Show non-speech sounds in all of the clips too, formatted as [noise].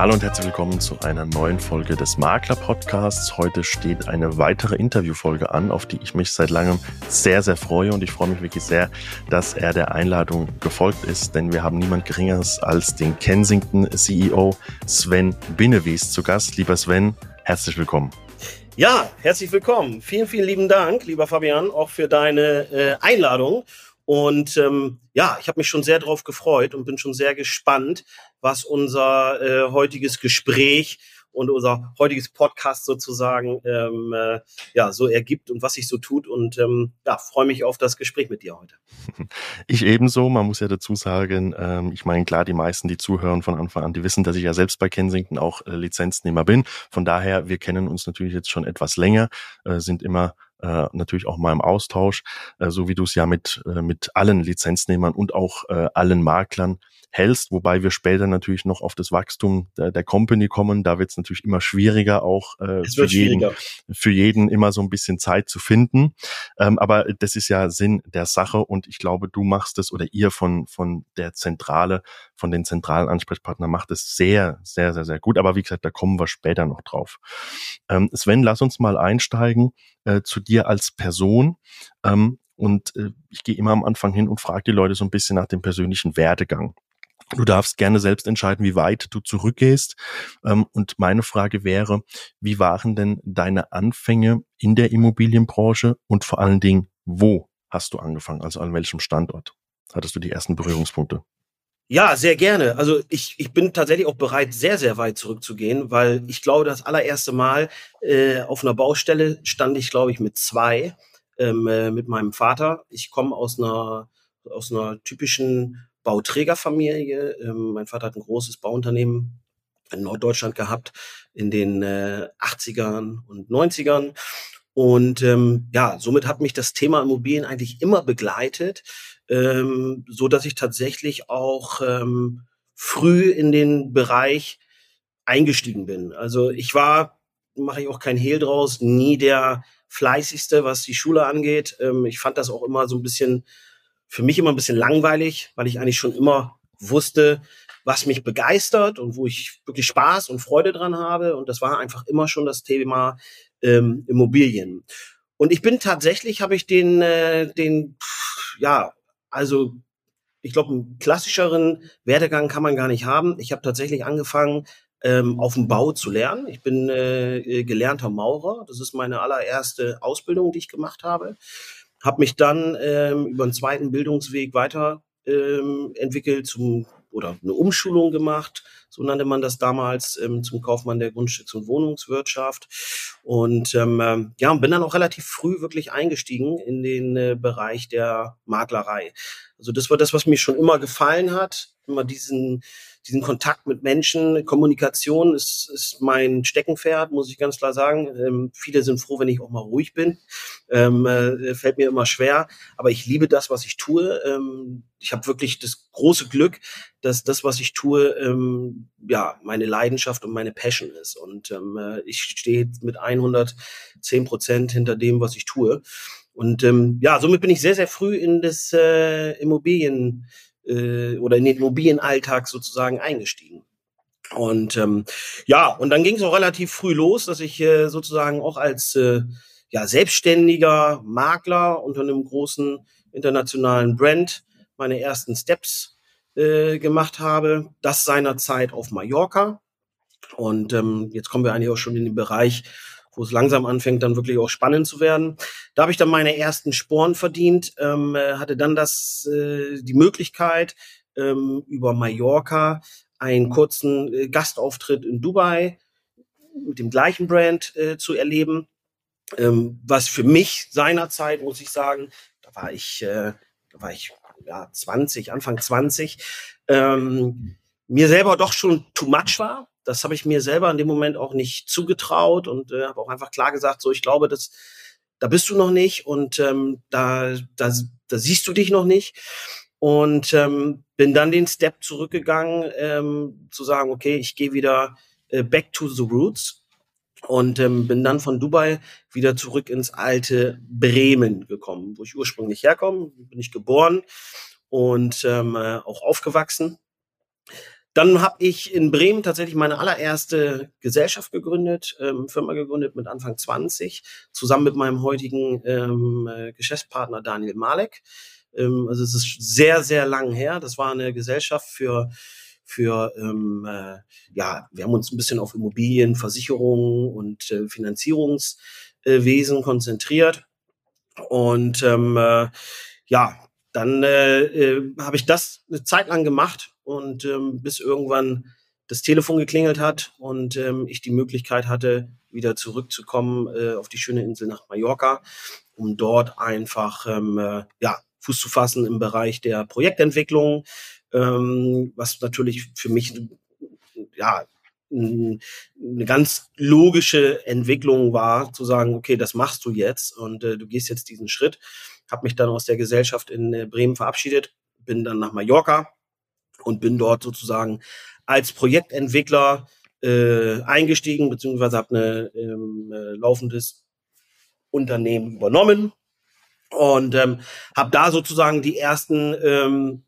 Hallo und herzlich willkommen zu einer neuen Folge des Makler Podcasts. Heute steht eine weitere Interviewfolge an, auf die ich mich seit langem sehr, sehr freue und ich freue mich wirklich sehr, dass er der Einladung gefolgt ist, denn wir haben niemand Geringeres als den Kensington CEO Sven Binnewies zu Gast. Lieber Sven, herzlich willkommen. Ja, herzlich willkommen. Vielen, vielen lieben Dank, lieber Fabian, auch für deine äh, Einladung. Und ähm, ja, ich habe mich schon sehr darauf gefreut und bin schon sehr gespannt, was unser äh, heutiges Gespräch und unser heutiges Podcast sozusagen ähm, äh, ja so ergibt und was sich so tut und ähm, ja freue mich auf das Gespräch mit dir heute. [laughs] Ich ebenso. Man muss ja dazu sagen, ähm, ich meine klar, die meisten, die zuhören von Anfang an, die wissen, dass ich ja selbst bei Kensington auch äh, Lizenznehmer bin. Von daher, wir kennen uns natürlich jetzt schon etwas länger, äh, sind immer äh, natürlich auch mal im Austausch, äh, so wie du es ja mit, äh, mit allen Lizenznehmern und auch äh, allen Maklern hältst, wobei wir später natürlich noch auf das Wachstum der, der Company kommen. Da wird es natürlich immer schwieriger, auch äh, für, jeden, für jeden immer so ein bisschen Zeit zu finden. Ähm, aber das ist ja Sinn der Sache und ich glaube, du machst es oder ihr von, von der Zentrale, von den zentralen Ansprechpartnern macht es sehr, sehr, sehr, sehr gut. Aber wie gesagt, da kommen wir später noch drauf. Ähm, Sven, lass uns mal einsteigen äh, zu dir als Person. Ähm, und äh, ich gehe immer am Anfang hin und frage die Leute so ein bisschen nach dem persönlichen Werdegang. Du darfst gerne selbst entscheiden, wie weit du zurückgehst. Ähm, und meine Frage wäre, wie waren denn deine Anfänge in der Immobilienbranche und vor allen Dingen, wo hast du angefangen? Also an welchem Standort hattest du die ersten Berührungspunkte? Ja, sehr gerne. Also ich, ich bin tatsächlich auch bereit, sehr, sehr weit zurückzugehen, weil ich glaube, das allererste Mal äh, auf einer Baustelle stand ich, glaube ich, mit zwei, ähm, äh, mit meinem Vater. Ich komme aus einer, aus einer typischen Bauträgerfamilie. Ähm, mein Vater hat ein großes Bauunternehmen in Norddeutschland gehabt in den äh, 80ern und 90ern. Und ähm, ja, somit hat mich das Thema Immobilien eigentlich immer begleitet ähm, so dass ich tatsächlich auch ähm, früh in den Bereich eingestiegen bin. Also ich war, mache ich auch kein Hehl draus, nie der fleißigste, was die Schule angeht. Ähm, ich fand das auch immer so ein bisschen, für mich immer ein bisschen langweilig, weil ich eigentlich schon immer wusste, was mich begeistert und wo ich wirklich Spaß und Freude dran habe. Und das war einfach immer schon das Thema ähm, Immobilien. Und ich bin tatsächlich, habe ich den, äh, den, ja, also ich glaube, einen klassischeren Werdegang kann man gar nicht haben. Ich habe tatsächlich angefangen, ähm, auf dem Bau zu lernen. Ich bin äh, gelernter Maurer. Das ist meine allererste Ausbildung, die ich gemacht habe. Habe mich dann ähm, über einen zweiten Bildungsweg weiter ähm, entwickelt zum oder eine Umschulung gemacht, so nannte man das damals ähm, zum Kaufmann der Grundstücks- und Wohnungswirtschaft. Und ähm, ähm, ja, bin dann auch relativ früh wirklich eingestiegen in den äh, Bereich der Maklerei. Also das war das, was mir schon immer gefallen hat, immer diesen diesen Kontakt mit Menschen, Kommunikation ist, ist mein Steckenpferd, muss ich ganz klar sagen. Ähm, viele sind froh, wenn ich auch mal ruhig bin. Ähm, äh, fällt mir immer schwer, aber ich liebe das, was ich tue. Ähm, ich habe wirklich das große Glück, dass das, was ich tue, ähm, ja meine Leidenschaft und meine Passion ist. Und ähm, äh, ich stehe mit 110 Prozent hinter dem, was ich tue. Und ähm, ja, somit bin ich sehr, sehr früh in das äh, Immobilien äh, oder in den Immobilienalltag sozusagen eingestiegen. Und ähm, ja, und dann ging es auch relativ früh los, dass ich äh, sozusagen auch als äh, ja, selbstständiger Makler unter einem großen internationalen Brand meine ersten Steps äh, gemacht habe. Das seinerzeit auf Mallorca. Und ähm, jetzt kommen wir eigentlich auch schon in den Bereich, wo es langsam anfängt, dann wirklich auch spannend zu werden. Da habe ich dann meine ersten Sporen verdient, ähm, äh, hatte dann das äh, die Möglichkeit ähm, über Mallorca einen kurzen äh, Gastauftritt in Dubai mit dem gleichen Brand äh, zu erleben, ähm, was für mich seinerzeit muss ich sagen, da war ich, äh, da war ich ja 20, Anfang 20, ähm, mir selber doch schon too much war das habe ich mir selber in dem Moment auch nicht zugetraut und äh, habe auch einfach klar gesagt, so ich glaube, dass da bist du noch nicht und ähm, da, da, da siehst du dich noch nicht. Und ähm, bin dann den Step zurückgegangen, ähm, zu sagen, okay, ich gehe wieder äh, back to the roots und ähm, bin dann von Dubai wieder zurück ins alte Bremen gekommen, wo ich ursprünglich herkomme. Bin ich geboren und ähm, äh, auch aufgewachsen. Dann habe ich in Bremen tatsächlich meine allererste Gesellschaft gegründet, ähm, Firma gegründet mit Anfang 20, zusammen mit meinem heutigen ähm, äh, Geschäftspartner Daniel Malek. Ähm, also es ist sehr, sehr lang her. Das war eine Gesellschaft für für ähm, äh, ja, wir haben uns ein bisschen auf Immobilien, Versicherungen und äh, Finanzierungswesen konzentriert. Und ähm, äh, ja, dann äh, äh, habe ich das eine Zeit lang gemacht und ähm, bis irgendwann das Telefon geklingelt hat und ähm, ich die Möglichkeit hatte, wieder zurückzukommen äh, auf die schöne Insel nach Mallorca, um dort einfach ähm, äh, ja, Fuß zu fassen im Bereich der Projektentwicklung, ähm, was natürlich für mich ja eine ganz logische Entwicklung war, zu sagen, okay, das machst du jetzt und äh, du gehst jetzt diesen Schritt. Habe mich dann aus der Gesellschaft in äh, Bremen verabschiedet, bin dann nach Mallorca und bin dort sozusagen als Projektentwickler äh, eingestiegen, beziehungsweise habe ein ähm, äh, laufendes Unternehmen übernommen und ähm, habe da sozusagen die ersten ähm,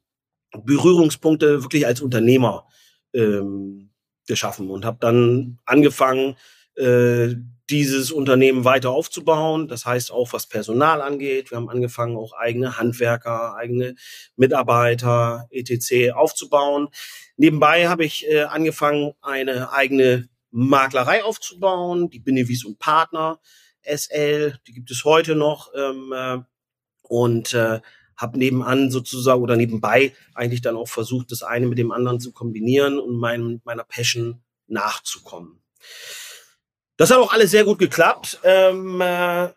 Berührungspunkte wirklich als Unternehmer ähm, geschaffen und habe dann angefangen, äh, dieses Unternehmen weiter aufzubauen. Das heißt auch, was Personal angeht. Wir haben angefangen, auch eigene Handwerker, eigene Mitarbeiter, etc. aufzubauen. Nebenbei habe ich äh, angefangen, eine eigene Maklerei aufzubauen, die Benevis und Partner SL, die gibt es heute noch. Ähm, äh, und äh, habe nebenan sozusagen oder nebenbei eigentlich dann auch versucht, das eine mit dem anderen zu kombinieren und mein, meiner Passion nachzukommen. Das hat auch alles sehr gut geklappt, ähm, äh,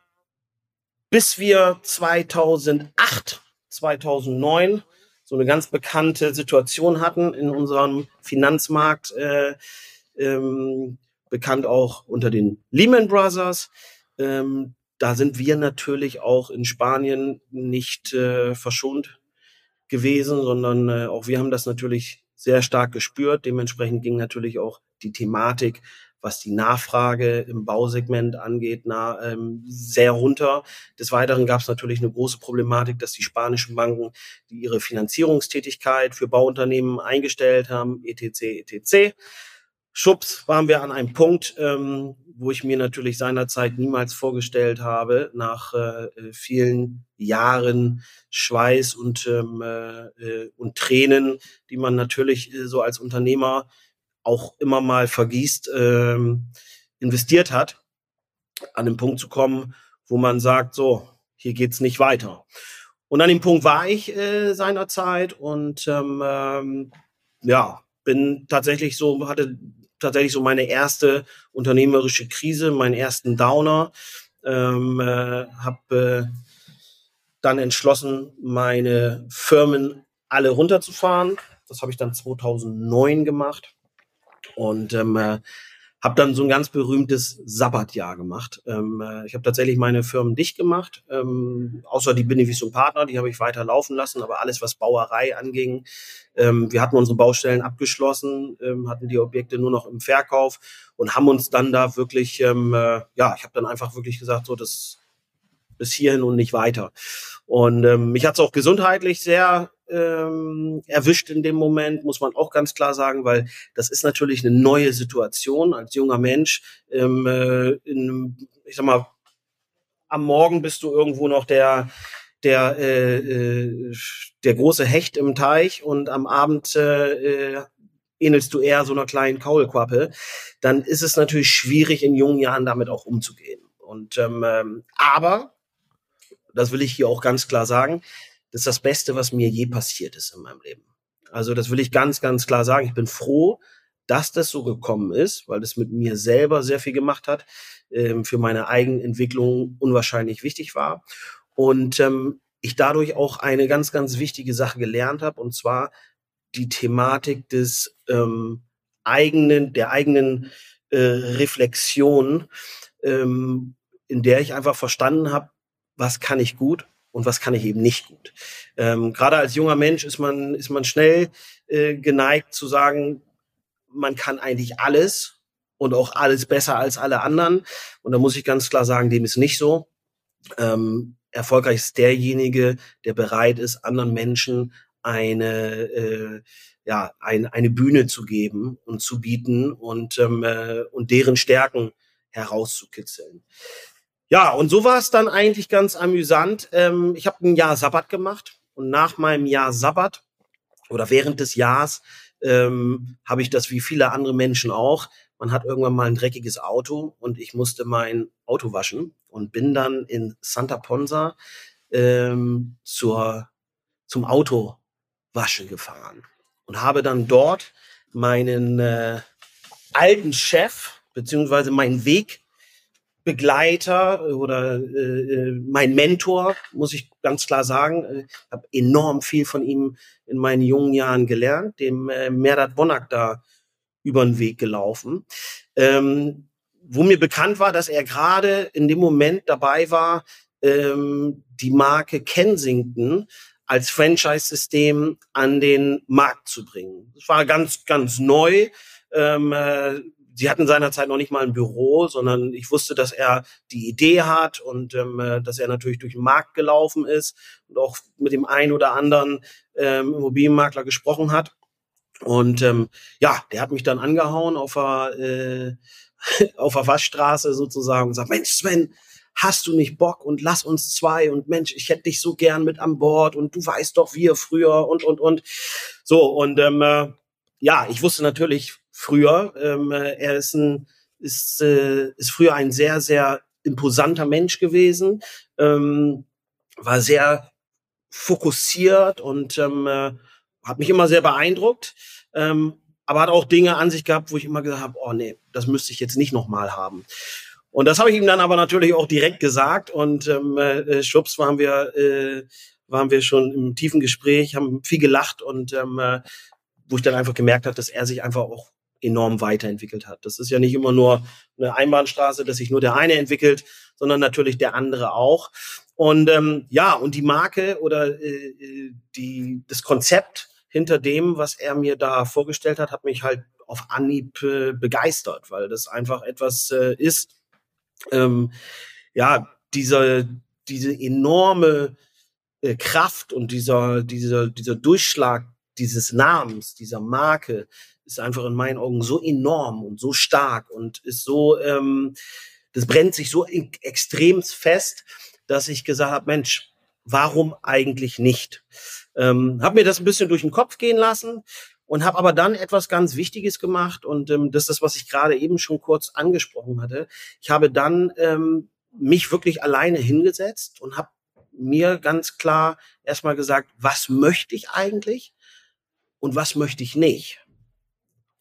bis wir 2008, 2009 so eine ganz bekannte Situation hatten in unserem Finanzmarkt, äh, ähm, bekannt auch unter den Lehman Brothers. Ähm, da sind wir natürlich auch in Spanien nicht äh, verschont gewesen, sondern äh, auch wir haben das natürlich sehr stark gespürt. Dementsprechend ging natürlich auch die Thematik, was die Nachfrage im Bausegment angeht, na, ähm, sehr runter. Des Weiteren gab es natürlich eine große Problematik, dass die spanischen Banken, die ihre Finanzierungstätigkeit für Bauunternehmen eingestellt haben, etc. etc. Schubs waren wir an einem Punkt, ähm, wo ich mir natürlich seinerzeit niemals vorgestellt habe, nach äh, vielen Jahren Schweiß und, ähm, äh, und Tränen, die man natürlich äh, so als Unternehmer auch immer mal vergießt, ähm, investiert hat, an den Punkt zu kommen, wo man sagt, so, hier geht's nicht weiter. Und an dem Punkt war ich äh, seinerzeit und ähm, ähm, ja, bin tatsächlich so, hatte tatsächlich so meine erste unternehmerische Krise, meinen ersten Downer. Ähm, äh, habe äh, dann entschlossen, meine Firmen alle runterzufahren. Das habe ich dann 2009 gemacht und ähm, äh, habe dann so ein ganz berühmtes Sabbatjahr gemacht. Ähm, äh, ich habe tatsächlich meine Firmen dicht gemacht, ähm, außer die Benevisum Partner, die habe ich weiter laufen lassen, aber alles, was Bauerei anging, ähm, wir hatten unsere Baustellen abgeschlossen, ähm, hatten die Objekte nur noch im Verkauf und haben uns dann da wirklich, ähm, äh, ja, ich habe dann einfach wirklich gesagt, so das bis hierhin und nicht weiter. Und ähm, mich hat es auch gesundheitlich sehr ähm, erwischt in dem Moment, muss man auch ganz klar sagen, weil das ist natürlich eine neue Situation als junger Mensch. Ähm, äh, in, ich sag mal, am Morgen bist du irgendwo noch der der äh, äh, der große Hecht im Teich und am Abend äh, äh, ähnelst du eher so einer kleinen Kaulquappe, dann ist es natürlich schwierig in jungen Jahren damit auch umzugehen. Und ähm, ähm aber das will ich hier auch ganz klar sagen, das ist das Beste, was mir je passiert ist in meinem Leben. Also das will ich ganz, ganz klar sagen. Ich bin froh, dass das so gekommen ist, weil das mit mir selber sehr viel gemacht hat, ähm, für meine Eigenentwicklung unwahrscheinlich wichtig war. Und ähm, ich dadurch auch eine ganz, ganz wichtige Sache gelernt habe, und zwar die Thematik des ähm, eigenen, der eigenen äh, Reflexion, ähm, in der ich einfach verstanden habe, was kann ich gut und was kann ich eben nicht gut. Ähm, Gerade als junger Mensch ist man, ist man schnell äh, geneigt zu sagen, man kann eigentlich alles und auch alles besser als alle anderen. Und da muss ich ganz klar sagen, dem ist nicht so. Ähm, erfolgreich ist derjenige, der bereit ist, anderen Menschen eine, äh, ja, ein, eine Bühne zu geben und zu bieten und, ähm, äh, und deren Stärken herauszukitzeln. Ja, und so war es dann eigentlich ganz amüsant. Ähm, ich habe ein Jahr Sabbat gemacht und nach meinem Jahr Sabbat oder während des Jahres ähm, habe ich das wie viele andere Menschen auch. Man hat irgendwann mal ein dreckiges Auto und ich musste mein Auto waschen und bin dann in Santa Ponsa ähm, zur, zum Autowaschen gefahren und habe dann dort meinen äh, alten Chef beziehungsweise meinen Wegbegleiter oder äh, mein Mentor, muss ich ganz klar sagen. Ich habe enorm viel von ihm in meinen jungen Jahren gelernt, dem äh, Merdat Bonak da über den Weg gelaufen. Ähm, wo mir bekannt war, dass er gerade in dem Moment dabei war, ähm, die Marke Kensington als Franchise-System an den Markt zu bringen. Das war ganz, ganz neu. Ähm, äh, sie hatten seinerzeit noch nicht mal ein Büro, sondern ich wusste, dass er die Idee hat und ähm, äh, dass er natürlich durch den Markt gelaufen ist und auch mit dem einen oder anderen ähm, Immobilienmakler gesprochen hat. Und ähm, ja, der hat mich dann angehauen auf der, äh, [laughs] auf der Waschstraße sozusagen und sagt, Mensch, Sven, hast du nicht Bock und lass uns zwei und Mensch, ich hätte dich so gern mit an Bord und du weißt doch, wir früher und, und, und. So, und ähm, äh, ja, ich wusste natürlich früher, ähm, äh, er ist ein, ist, äh, ist früher ein sehr, sehr imposanter Mensch gewesen, ähm, war sehr fokussiert und ähm, äh, hat mich immer sehr beeindruckt, ähm, aber hat auch Dinge an sich gehabt, wo ich immer gesagt habe, oh nee, das müsste ich jetzt nicht nochmal haben. Und das habe ich ihm dann aber natürlich auch direkt gesagt und ähm, äh, schwupps waren wir, äh, waren wir schon im tiefen Gespräch, haben viel gelacht und ähm, äh, wo ich dann einfach gemerkt habe, dass er sich einfach auch enorm weiterentwickelt hat. Das ist ja nicht immer nur eine Einbahnstraße, dass sich nur der eine entwickelt, sondern natürlich der andere auch. Und ähm, ja, und die Marke oder äh, äh die, das Konzept hinter dem, was er mir da vorgestellt hat, hat mich halt auf Anhieb äh, begeistert, weil das einfach etwas äh, ist, ähm, ja, dieser, diese enorme äh, Kraft und dieser, dieser, dieser Durchschlag dieses Namens, dieser Marke ist einfach in meinen Augen so enorm und so stark und ist so, ähm, das brennt sich so extrem fest, dass ich gesagt habe, Mensch, warum eigentlich nicht? Ähm, habe mir das ein bisschen durch den Kopf gehen lassen und habe aber dann etwas ganz Wichtiges gemacht und ähm, das ist das, was ich gerade eben schon kurz angesprochen hatte. Ich habe dann ähm, mich wirklich alleine hingesetzt und habe mir ganz klar erstmal gesagt, was möchte ich eigentlich und was möchte ich nicht?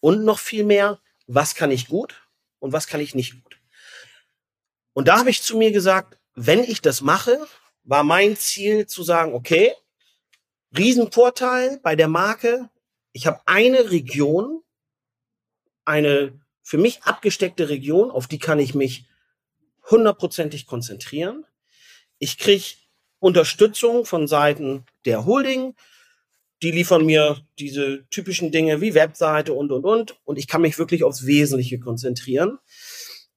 Und noch viel mehr, was kann ich gut und was kann ich nicht gut? Und da habe ich zu mir gesagt, wenn ich das mache, war mein Ziel zu sagen, okay, Riesenvorteil bei der Marke. Ich habe eine Region, eine für mich abgesteckte Region, auf die kann ich mich hundertprozentig konzentrieren. Ich kriege Unterstützung von Seiten der Holding. Die liefern mir diese typischen Dinge wie Webseite und, und, und. Und ich kann mich wirklich aufs Wesentliche konzentrieren.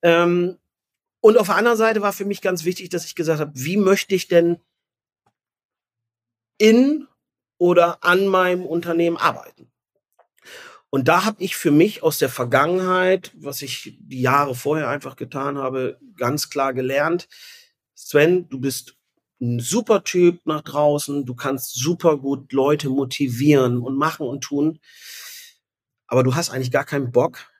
Ähm, und auf der anderen Seite war für mich ganz wichtig, dass ich gesagt habe, wie möchte ich denn in oder an meinem Unternehmen arbeiten. Und da habe ich für mich aus der Vergangenheit, was ich die Jahre vorher einfach getan habe, ganz klar gelernt, Sven, du bist ein super Typ nach draußen, du kannst super gut Leute motivieren und machen und tun, aber du hast eigentlich gar keinen Bock,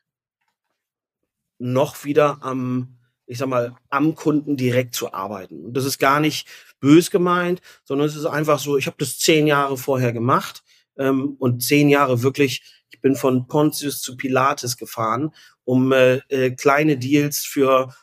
noch wieder am ich sag mal, am Kunden direkt zu arbeiten. Und das ist gar nicht bös gemeint, sondern es ist einfach so, ich habe das zehn Jahre vorher gemacht ähm, und zehn Jahre wirklich, ich bin von Pontius zu Pilates gefahren, um äh, äh, kleine Deals für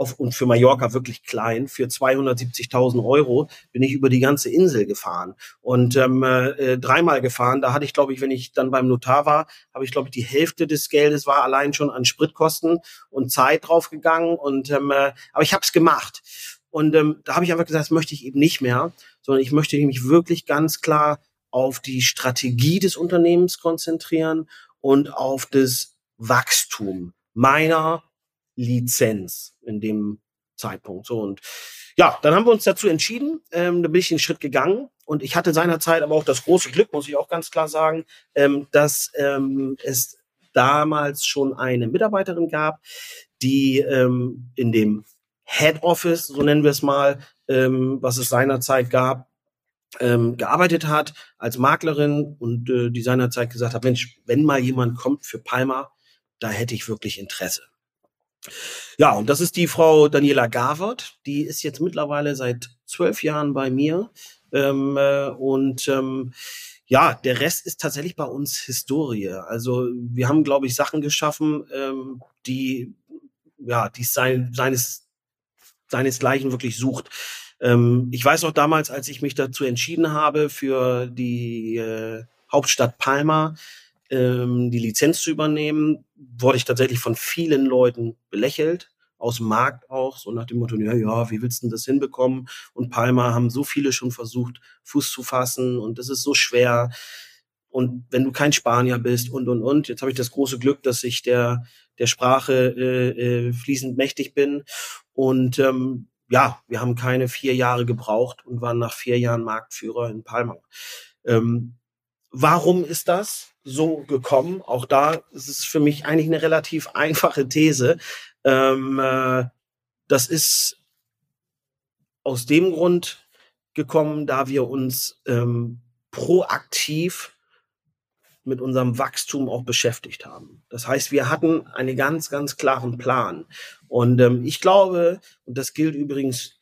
auf, und für Mallorca wirklich klein, für 270.000 Euro bin ich über die ganze Insel gefahren und ähm, äh, dreimal gefahren. Da hatte ich, glaube ich, wenn ich dann beim Notar war, habe ich, glaube ich, die Hälfte des Geldes war allein schon an Spritkosten und Zeit draufgegangen. Und ähm, äh, aber ich habe es gemacht. Und ähm, da habe ich einfach gesagt, das möchte ich eben nicht mehr, sondern ich möchte mich wirklich ganz klar auf die Strategie des Unternehmens konzentrieren und auf das Wachstum meiner Lizenz in dem Zeitpunkt. So und ja, dann haben wir uns dazu entschieden. Ähm, da bin ich den Schritt gegangen und ich hatte seinerzeit aber auch das große Glück, muss ich auch ganz klar sagen, ähm, dass ähm, es damals schon eine Mitarbeiterin gab, die ähm, in dem Head Office, so nennen wir es mal, ähm, was es seinerzeit gab, ähm, gearbeitet hat als Maklerin und äh, die seinerzeit gesagt hat, Mensch, wenn mal jemand kommt für Palma, da hätte ich wirklich Interesse. Ja, und das ist die Frau Daniela Gavert. Die ist jetzt mittlerweile seit zwölf Jahren bei mir. Ähm, äh, und ähm, ja, der Rest ist tatsächlich bei uns Historie. Also wir haben, glaube ich, Sachen geschaffen, ähm, die ja, die sein, seines seinesgleichen wirklich sucht. Ähm, ich weiß noch damals, als ich mich dazu entschieden habe, für die äh, Hauptstadt Palma ähm, die Lizenz zu übernehmen, wurde ich tatsächlich von vielen Leuten belächelt, aus dem Markt auch, so nach dem Motto, ja, ja, wie willst du denn das hinbekommen? Und Palma haben so viele schon versucht, Fuß zu fassen und das ist so schwer. Und wenn du kein Spanier bist und, und, und, jetzt habe ich das große Glück, dass ich der, der Sprache äh, äh, fließend mächtig bin. Und ähm, ja, wir haben keine vier Jahre gebraucht und waren nach vier Jahren Marktführer in Palma. Ähm, warum ist das so gekommen? Auch da ist es für mich eigentlich eine relativ [laughs] einfache These. Ähm, äh, das ist aus dem Grund gekommen, da wir uns ähm, proaktiv mit unserem Wachstum auch beschäftigt haben. Das heißt, wir hatten einen ganz, ganz klaren Plan. Und ähm, ich glaube, und das gilt übrigens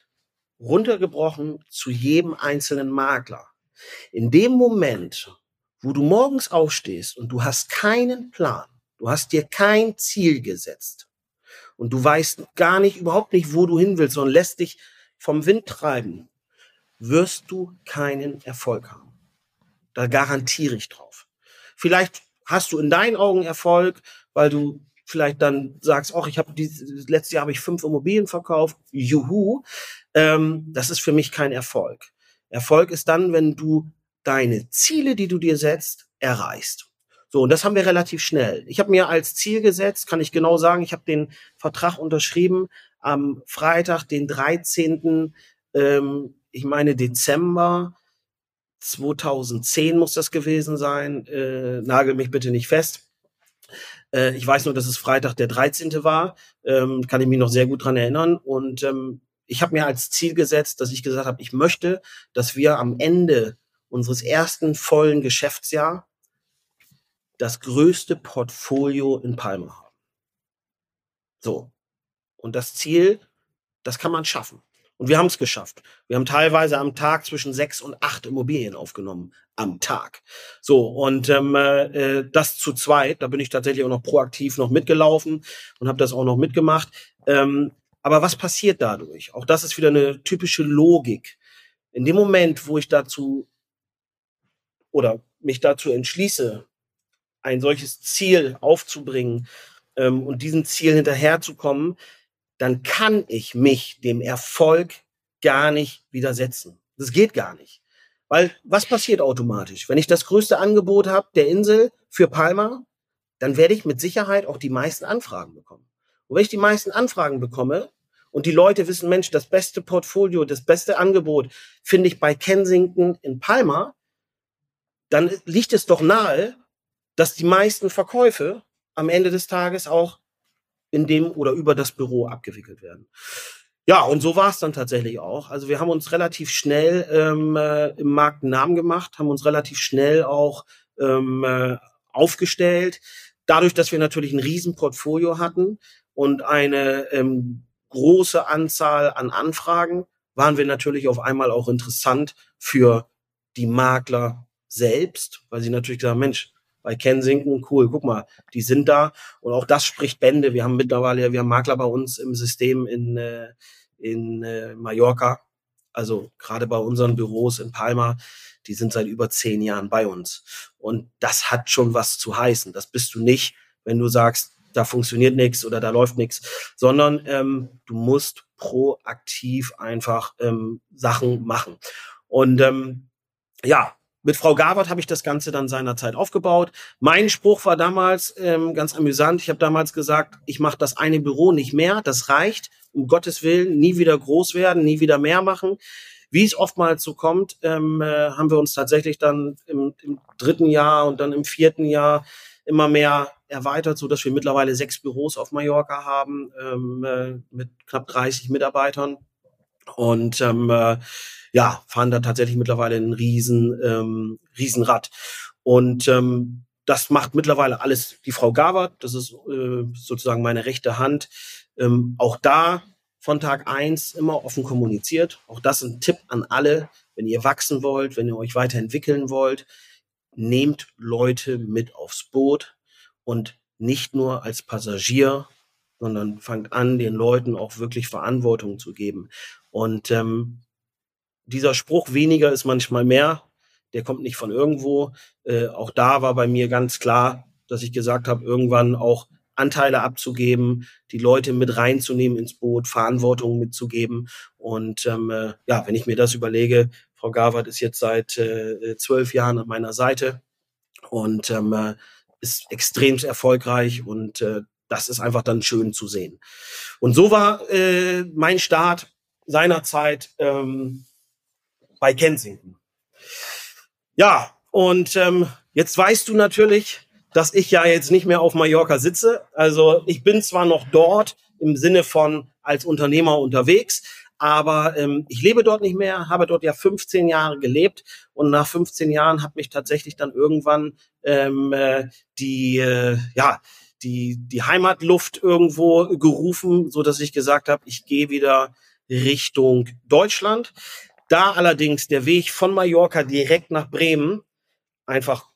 runtergebrochen zu jedem einzelnen Makler, in dem Moment, wo du morgens aufstehst und du hast keinen Plan, du hast dir kein Ziel gesetzt und du weißt gar nicht, überhaupt nicht, wo du hin willst, sondern lässt dich vom Wind treiben, wirst du keinen Erfolg haben. Da garantiere ich drauf. Vielleicht hast du in deinen Augen Erfolg, weil du vielleicht dann sagst, ach, ich habe dieses letzte Jahr habe ich fünf Immobilien verkauft, juhu. Ähm, das ist für mich kein Erfolg. Erfolg ist dann, wenn du deine Ziele, die du dir setzt, erreichst. So, und das haben wir relativ schnell. Ich habe mir als Ziel gesetzt, kann ich genau sagen, ich habe den Vertrag unterschrieben am Freitag, den 13. Ähm, ich meine Dezember 2010 muss das gewesen sein. Äh, nagel mich bitte nicht fest. Äh, ich weiß nur, dass es Freitag der 13. war. Ähm, kann ich mich noch sehr gut dran erinnern. Und ähm, ich habe mir als Ziel gesetzt, dass ich gesagt habe, ich möchte, dass wir am Ende unseres ersten vollen Geschäftsjahr das größte Portfolio in Palma haben. So. Und das Ziel, das kann man schaffen. Und wir haben es geschafft. Wir haben teilweise am Tag zwischen sechs und acht Immobilien aufgenommen. Am Tag. So, und ähm, äh, das zu zweit, da bin ich tatsächlich auch noch proaktiv noch mitgelaufen und habe das auch noch mitgemacht. Ähm, aber was passiert dadurch? Auch das ist wieder eine typische Logik. In dem Moment, wo ich dazu oder mich dazu entschließe, ein solches Ziel aufzubringen ähm, und diesem Ziel hinterherzukommen, dann kann ich mich dem Erfolg gar nicht widersetzen. Das geht gar nicht. Weil was passiert automatisch? Wenn ich das größte Angebot habe der Insel für Palma, dann werde ich mit Sicherheit auch die meisten Anfragen bekommen. Und wenn ich die meisten Anfragen bekomme und die Leute wissen, Mensch, das beste Portfolio, das beste Angebot finde ich bei Kensington in Palma, dann liegt es doch nahe, dass die meisten Verkäufe am Ende des Tages auch in dem oder über das Büro abgewickelt werden. Ja, und so war es dann tatsächlich auch. Also wir haben uns relativ schnell ähm, äh, im Markt einen Namen gemacht, haben uns relativ schnell auch ähm, äh, aufgestellt. Dadurch, dass wir natürlich ein Riesenportfolio hatten und eine ähm, große Anzahl an Anfragen, waren wir natürlich auf einmal auch interessant für die Makler selbst, weil sie natürlich gesagt haben, Mensch, bei Kensington, cool, guck mal, die sind da. Und auch das spricht Bände. Wir haben mittlerweile, wir haben Makler bei uns im System in, äh, in äh, Mallorca. Also gerade bei unseren Büros in Palma, die sind seit über zehn Jahren bei uns. Und das hat schon was zu heißen. Das bist du nicht, wenn du sagst, da funktioniert nichts oder da läuft nichts, sondern ähm, du musst proaktiv einfach ähm, Sachen machen. Und ähm, ja, mit Frau Gawert habe ich das Ganze dann seinerzeit aufgebaut. Mein Spruch war damals ähm, ganz amüsant. Ich habe damals gesagt, ich mache das eine Büro nicht mehr, das reicht. Um Gottes Willen, nie wieder groß werden, nie wieder mehr machen. Wie es oftmals so kommt, ähm, äh, haben wir uns tatsächlich dann im, im dritten Jahr und dann im vierten Jahr immer mehr erweitert, so dass wir mittlerweile sechs Büros auf Mallorca haben ähm, äh, mit knapp 30 Mitarbeitern und ähm, äh, ja fahren da tatsächlich mittlerweile ein riesen ähm, Riesenrad und ähm, das macht mittlerweile alles die Frau Gavert. Das ist äh, sozusagen meine rechte Hand. Ähm, auch da von Tag eins immer offen kommuniziert. Auch das ein Tipp an alle, wenn ihr wachsen wollt, wenn ihr euch weiterentwickeln wollt, nehmt Leute mit aufs Boot und nicht nur als Passagier, sondern fangt an, den Leuten auch wirklich Verantwortung zu geben. Und ähm, dieser Spruch, weniger ist manchmal mehr, der kommt nicht von irgendwo. Äh, auch da war bei mir ganz klar, dass ich gesagt habe, irgendwann auch Anteile abzugeben, die Leute mit reinzunehmen ins Boot, Verantwortung mitzugeben. Und ähm, äh, ja, wenn ich mir das überlege, Frau Gawert ist jetzt seit äh, zwölf Jahren an meiner Seite und ähm, äh, ist extrem erfolgreich und äh, das ist einfach dann schön zu sehen. Und so war äh, mein Start seinerzeit ähm, bei Kensington. Ja, und ähm, jetzt weißt du natürlich, dass ich ja jetzt nicht mehr auf Mallorca sitze. Also ich bin zwar noch dort im Sinne von als Unternehmer unterwegs, aber ähm, ich lebe dort nicht mehr, habe dort ja 15 Jahre gelebt und nach 15 Jahren hat mich tatsächlich dann irgendwann ähm, äh, die äh, ja die die Heimatluft irgendwo gerufen, so dass ich gesagt habe, ich gehe wieder Richtung Deutschland. Da allerdings der Weg von Mallorca direkt nach Bremen einfach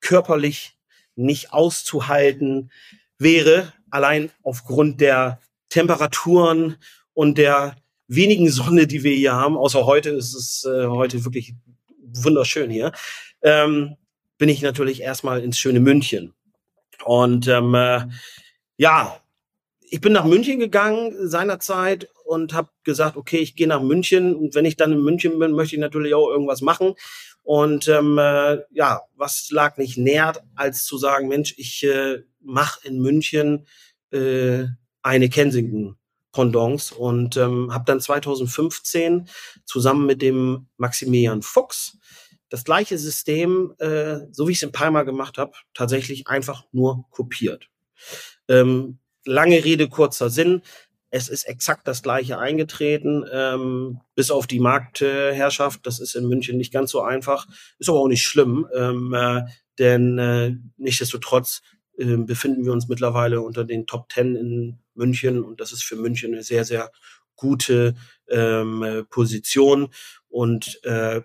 körperlich nicht auszuhalten wäre, allein aufgrund der Temperaturen und der wenigen Sonne, die wir hier haben, außer heute ist es äh, heute wirklich wunderschön hier, ähm, bin ich natürlich erstmal ins schöne München. Und ähm, äh, ja, ich bin nach München gegangen seinerzeit und habe gesagt, okay, ich gehe nach München und wenn ich dann in München bin, möchte ich natürlich auch irgendwas machen. Und ähm, äh, ja, was lag nicht näher, als zu sagen, Mensch, ich äh, mache in München äh, eine Kensington Pendants und ähm, habe dann 2015 zusammen mit dem Maximilian Fuchs das gleiche System, äh, so wie ich es in Palma gemacht habe, tatsächlich einfach nur kopiert. Ähm, lange Rede, kurzer Sinn. Es ist exakt das gleiche eingetreten, ähm, bis auf die Marktherrschaft. Das ist in München nicht ganz so einfach, ist aber auch nicht schlimm, ähm, äh, denn äh, nichtsdestotrotz äh, befinden wir uns mittlerweile unter den Top Ten in München und das ist für München eine sehr, sehr gute ähm, äh, Position. Und äh,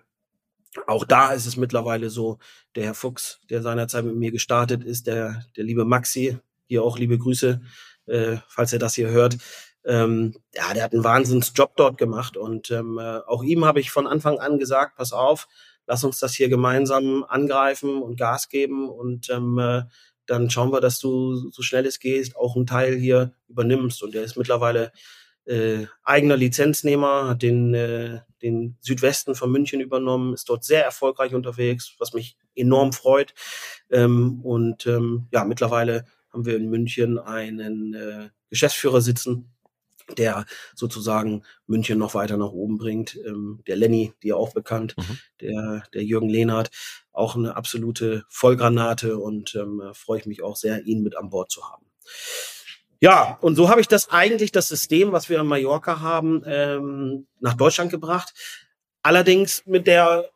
auch da ist es mittlerweile so, der Herr Fuchs, der seinerzeit mit mir gestartet ist, der, der liebe Maxi, hier auch liebe Grüße, äh, falls er das hier hört. Ähm, ja, der hat einen Wahnsinnsjob dort gemacht und ähm, äh, auch ihm habe ich von Anfang an gesagt, pass auf, lass uns das hier gemeinsam angreifen und Gas geben und ähm, äh, dann schauen wir, dass du so schnell es geht auch einen Teil hier übernimmst. Und er ist mittlerweile äh, eigener Lizenznehmer, hat den, äh, den Südwesten von München übernommen, ist dort sehr erfolgreich unterwegs, was mich enorm freut. Ähm, und ähm, ja, mittlerweile haben wir in München einen äh, Geschäftsführer sitzen, der sozusagen München noch weiter nach oben bringt. Ähm, der Lenny, dir auch bekannt, mhm. der, der Jürgen Lehnhardt, auch eine absolute Vollgranate und ähm, freue ich mich auch sehr, ihn mit an Bord zu haben. Ja, und so habe ich das eigentlich, das System, was wir in Mallorca haben, ähm, nach Deutschland gebracht. Allerdings mit der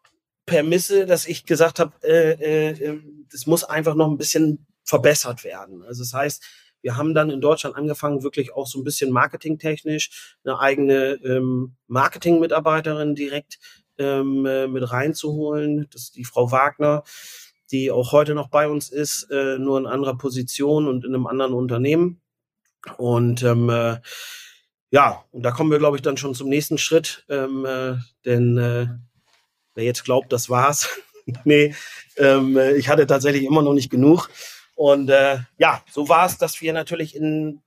Permisse, dass ich gesagt habe, äh, äh, das muss einfach noch ein bisschen verbessert werden. Also das heißt, wir haben dann in Deutschland angefangen, wirklich auch so ein bisschen marketingtechnisch eine eigene ähm, Marketing-Mitarbeiterin direkt ähm, äh, mit reinzuholen. Das ist die Frau Wagner, die auch heute noch bei uns ist, äh, nur in anderer Position und in einem anderen Unternehmen. Und ähm, äh, ja, und da kommen wir, glaube ich, dann schon zum nächsten Schritt. Ähm, äh, denn äh, wer jetzt glaubt, das war's, [laughs] nee, ähm, äh, ich hatte tatsächlich immer noch nicht genug. Und äh, ja, so war es, dass wir natürlich in,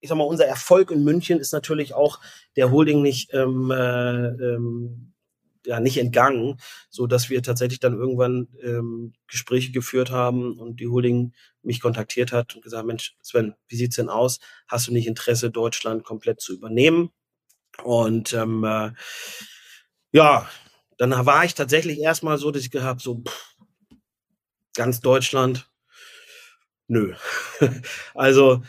ich sag mal, unser Erfolg in München ist natürlich auch der Holding nicht ähm, äh, ähm, ja nicht entgangen, so dass wir tatsächlich dann irgendwann ähm, Gespräche geführt haben und die Holding mich kontaktiert hat und gesagt, Mensch, Sven, wie sieht's denn aus? Hast du nicht Interesse, Deutschland komplett zu übernehmen? Und ähm, äh, ja, dann war ich tatsächlich erstmal so, dass ich gehabt so pff, ganz Deutschland, nö. [laughs] also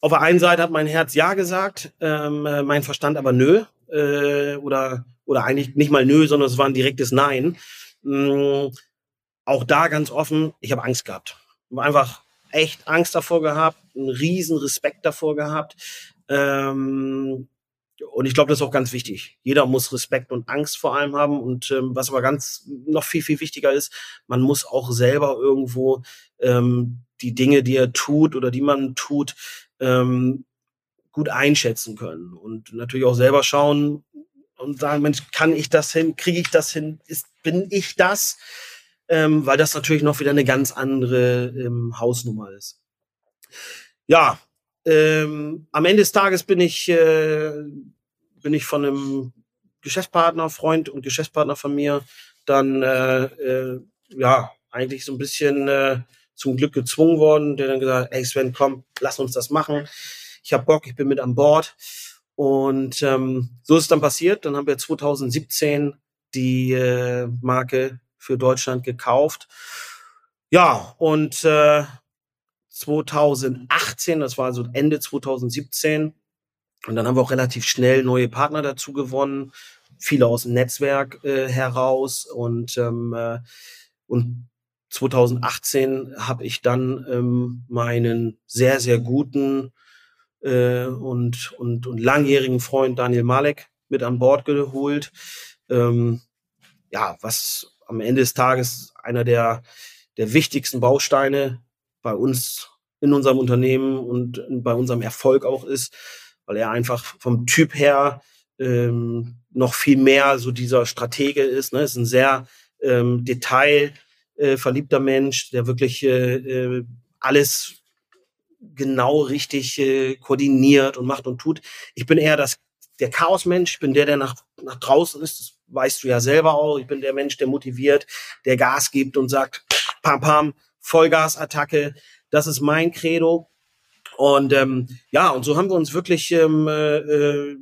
auf der einen Seite hat mein Herz ja gesagt, ähm, äh, mein Verstand aber nö. Äh, oder, oder eigentlich nicht mal nö, sondern es war ein direktes Nein. Ähm, auch da ganz offen, ich habe Angst gehabt. Einfach echt Angst davor gehabt, einen riesen Respekt davor gehabt. Ähm, und ich glaube, das ist auch ganz wichtig. Jeder muss Respekt und Angst vor allem haben. Und ähm, was aber ganz noch viel, viel wichtiger ist, man muss auch selber irgendwo ähm, die Dinge, die er tut oder die man tut, ähm, gut einschätzen können und natürlich auch selber schauen und sagen, Mensch, kann ich das hin, kriege ich das hin, ist, bin ich das? Ähm, weil das natürlich noch wieder eine ganz andere ähm, Hausnummer ist. Ja, ähm, am Ende des Tages bin ich, äh, bin ich von einem Geschäftspartner, Freund und Geschäftspartner von mir dann äh, äh, ja eigentlich so ein bisschen äh, zum Glück gezwungen worden, der dann gesagt, ey Sven, komm, lass uns das machen. Ich habe Bock, ich bin mit an Bord. Und ähm, so ist dann passiert. Dann haben wir 2017 die äh, Marke für Deutschland gekauft. Ja, und äh, 2018, das war also Ende 2017, und dann haben wir auch relativ schnell neue Partner dazu gewonnen, viele aus dem Netzwerk äh, heraus und ähm, äh, und 2018 habe ich dann ähm, meinen sehr, sehr guten äh, und, und, und langjährigen Freund Daniel Malek mit an Bord geholt. Ähm, ja, was am Ende des Tages einer der, der wichtigsten Bausteine bei uns in unserem Unternehmen und bei unserem Erfolg auch ist, weil er einfach vom Typ her ähm, noch viel mehr so dieser Stratege ist. Ne? Ist ein sehr ähm, detail äh, verliebter Mensch, der wirklich äh, äh, alles genau richtig äh, koordiniert und macht und tut. Ich bin eher das der Chaosmensch, ich bin der, der nach, nach draußen ist, das weißt du ja selber auch. Ich bin der Mensch, der motiviert, der Gas gibt und sagt, pam, pam, Vollgasattacke. Das ist mein Credo. Und ähm, ja, und so haben wir uns wirklich ähm, äh, äh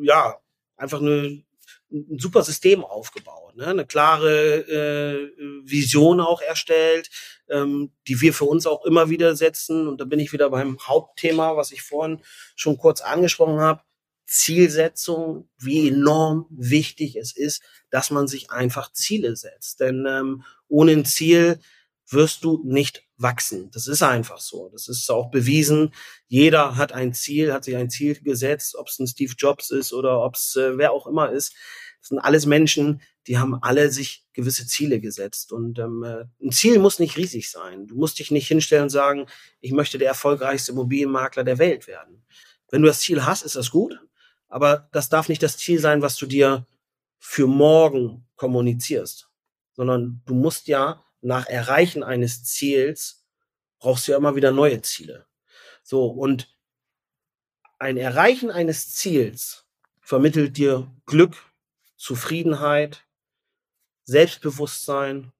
ja einfach eine, ein super System aufgebaut ne, eine klare äh, Vision auch erstellt, ähm, die wir für uns auch immer wieder setzen. Und da bin ich wieder beim Hauptthema, was ich vorhin schon kurz angesprochen habe. Zielsetzung, wie enorm wichtig es ist, dass man sich einfach Ziele setzt. Denn ähm, ohne ein Ziel wirst du nicht wachsen. Das ist einfach so. Das ist auch bewiesen. Jeder hat ein Ziel, hat sich ein Ziel gesetzt, ob es ein Steve Jobs ist oder ob es äh, wer auch immer ist. Das sind alles Menschen, die haben alle sich gewisse Ziele gesetzt. Und ähm, äh, ein Ziel muss nicht riesig sein. Du musst dich nicht hinstellen und sagen, ich möchte der erfolgreichste Immobilienmakler der Welt werden. Wenn du das Ziel hast, ist das gut. Aber das darf nicht das Ziel sein, was du dir für morgen kommunizierst, sondern du musst ja nach Erreichen eines Ziels brauchst du ja immer wieder neue Ziele. So, und ein Erreichen eines Ziels vermittelt dir Glück, Zufriedenheit, Selbstbewusstsein,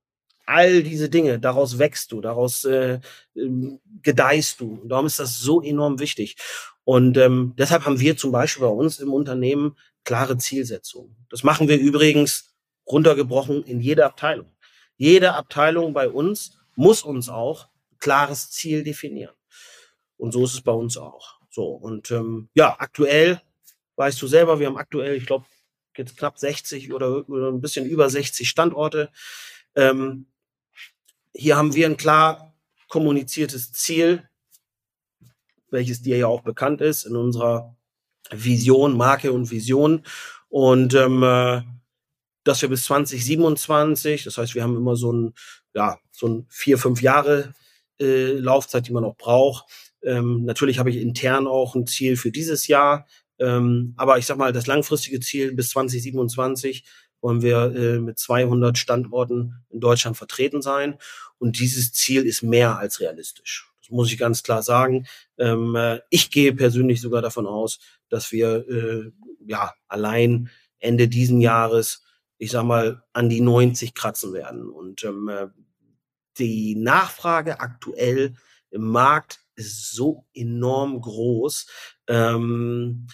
all diese Dinge, daraus wächst du, daraus äh, ähm, gedeihst du. Darum ist das so enorm wichtig. Und ähm, deshalb haben wir zum Beispiel bei uns im Unternehmen klare Zielsetzungen. Das machen wir übrigens runtergebrochen in jeder Abteilung. Jede Abteilung bei uns muss uns auch klares Ziel definieren. Und so ist es bei uns auch. So, und ähm, ja, aktuell, weißt du selber, wir haben aktuell, ich glaube, jetzt knapp 60 oder, oder ein bisschen über 60 Standorte. Ähm, hier haben wir ein klar kommuniziertes Ziel, welches dir ja auch bekannt ist in unserer Vision, Marke und Vision. Und ähm, äh, dass wir bis 2027, das heißt, wir haben immer so ein, ja, so ein vier, fünf Jahre äh, Laufzeit, die man auch braucht. Ähm, natürlich habe ich intern auch ein Ziel für dieses Jahr. Ähm, aber ich sag mal, das langfristige Ziel bis 2027 wollen wir äh, mit 200 Standorten in Deutschland vertreten sein. Und dieses Ziel ist mehr als realistisch. Das muss ich ganz klar sagen. Ähm, äh, ich gehe persönlich sogar davon aus, dass wir äh, ja allein Ende diesen Jahres ich sag mal, an die 90 kratzen werden. Und ähm, äh, die Nachfrage aktuell im Markt ist so enorm groß. Ähm,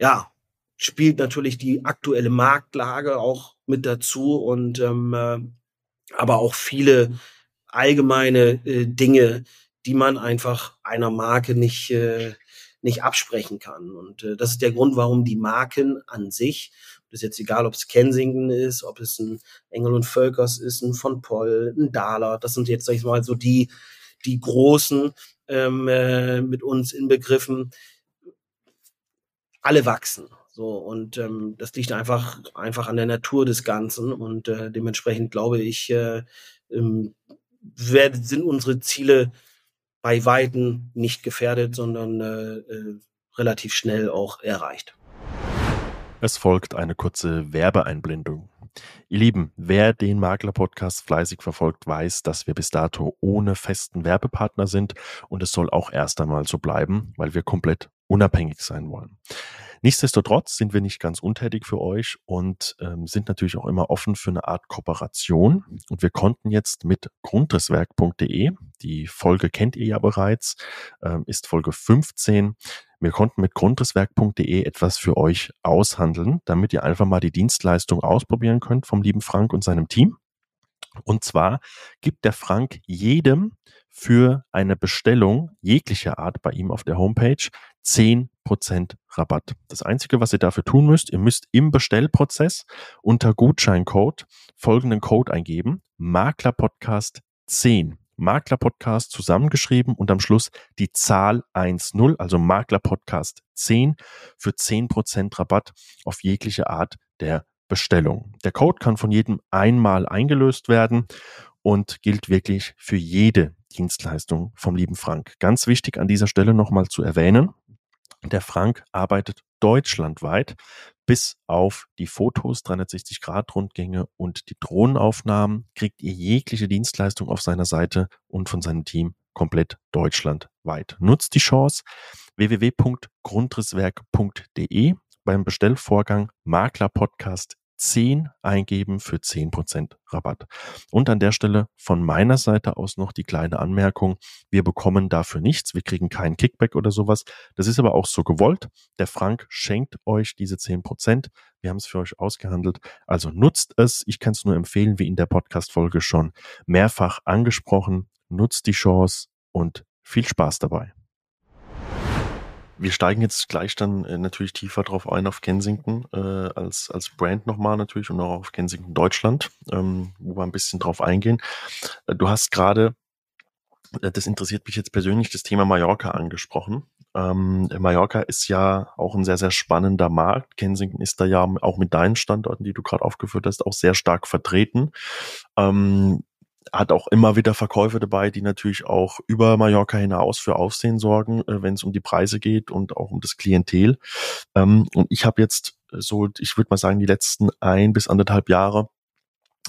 ja, spielt natürlich die aktuelle Marktlage auch mit dazu und ähm, äh, aber auch viele allgemeine äh, Dinge, die man einfach einer Marke nicht äh, nicht absprechen kann. Und äh, das ist der Grund, warum die Marken an sich, ist jetzt egal, ob es Kensington ist, ob es ein Engel und Völkers ist, ein von Poll, ein Dahler, das sind jetzt, sag ich mal, so die, die großen ähm, äh, mit uns inbegriffen, alle wachsen. So, und ähm, das liegt einfach, einfach an der Natur des Ganzen. Und äh, dementsprechend glaube ich, äh, ähm, sind unsere Ziele bei Weitem nicht gefährdet, sondern äh, äh, relativ schnell auch erreicht. Es folgt eine kurze Werbeeinblendung. Ihr Lieben, wer den Makler-Podcast fleißig verfolgt, weiß, dass wir bis dato ohne festen Werbepartner sind und es soll auch erst einmal so bleiben, weil wir komplett unabhängig sein wollen. Nichtsdestotrotz sind wir nicht ganz untätig für euch und ähm, sind natürlich auch immer offen für eine Art Kooperation. Und wir konnten jetzt mit grundrisswerk.de, die Folge kennt ihr ja bereits, ähm, ist Folge 15, wir konnten mit grundrisswerk.de etwas für euch aushandeln, damit ihr einfach mal die Dienstleistung ausprobieren könnt vom lieben Frank und seinem Team. Und zwar gibt der Frank jedem für eine Bestellung jeglicher Art bei ihm auf der Homepage 10% Rabatt. Das Einzige, was ihr dafür tun müsst, ihr müsst im Bestellprozess unter Gutscheincode folgenden Code eingeben. Maklerpodcast 10. Maklerpodcast zusammengeschrieben und am Schluss die Zahl 10, also Maklerpodcast 10 für 10% Rabatt auf jegliche Art der Bestellung. Der Code kann von jedem einmal eingelöst werden und gilt wirklich für jede Dienstleistung vom lieben Frank. Ganz wichtig an dieser Stelle nochmal zu erwähnen, der Frank arbeitet deutschlandweit bis auf die Fotos, 360-Grad-Rundgänge und die Drohnenaufnahmen kriegt ihr jegliche Dienstleistung auf seiner Seite und von seinem Team komplett deutschlandweit. Nutzt die Chance www.grundrisswerk.de beim Bestellvorgang Makler Podcast 10 eingeben für 10% Rabatt. Und an der Stelle von meiner Seite aus noch die kleine Anmerkung. Wir bekommen dafür nichts. Wir kriegen keinen Kickback oder sowas. Das ist aber auch so gewollt. Der Frank schenkt euch diese 10%. Wir haben es für euch ausgehandelt. Also nutzt es. Ich kann es nur empfehlen, wie in der Podcast-Folge schon mehrfach angesprochen. Nutzt die Chance und viel Spaß dabei. Wir steigen jetzt gleich dann äh, natürlich tiefer drauf ein auf Kensington äh, als, als Brand nochmal natürlich und auch auf Kensington Deutschland, ähm, wo wir ein bisschen drauf eingehen. Äh, du hast gerade, äh, das interessiert mich jetzt persönlich, das Thema Mallorca angesprochen. Ähm, Mallorca ist ja auch ein sehr, sehr spannender Markt. Kensington ist da ja auch mit deinen Standorten, die du gerade aufgeführt hast, auch sehr stark vertreten. Ähm, hat auch immer wieder Verkäufe dabei, die natürlich auch über Mallorca hinaus für Aufsehen sorgen, äh, wenn es um die Preise geht und auch um das Klientel. Ähm, und ich habe jetzt so, ich würde mal sagen, die letzten ein bis anderthalb Jahre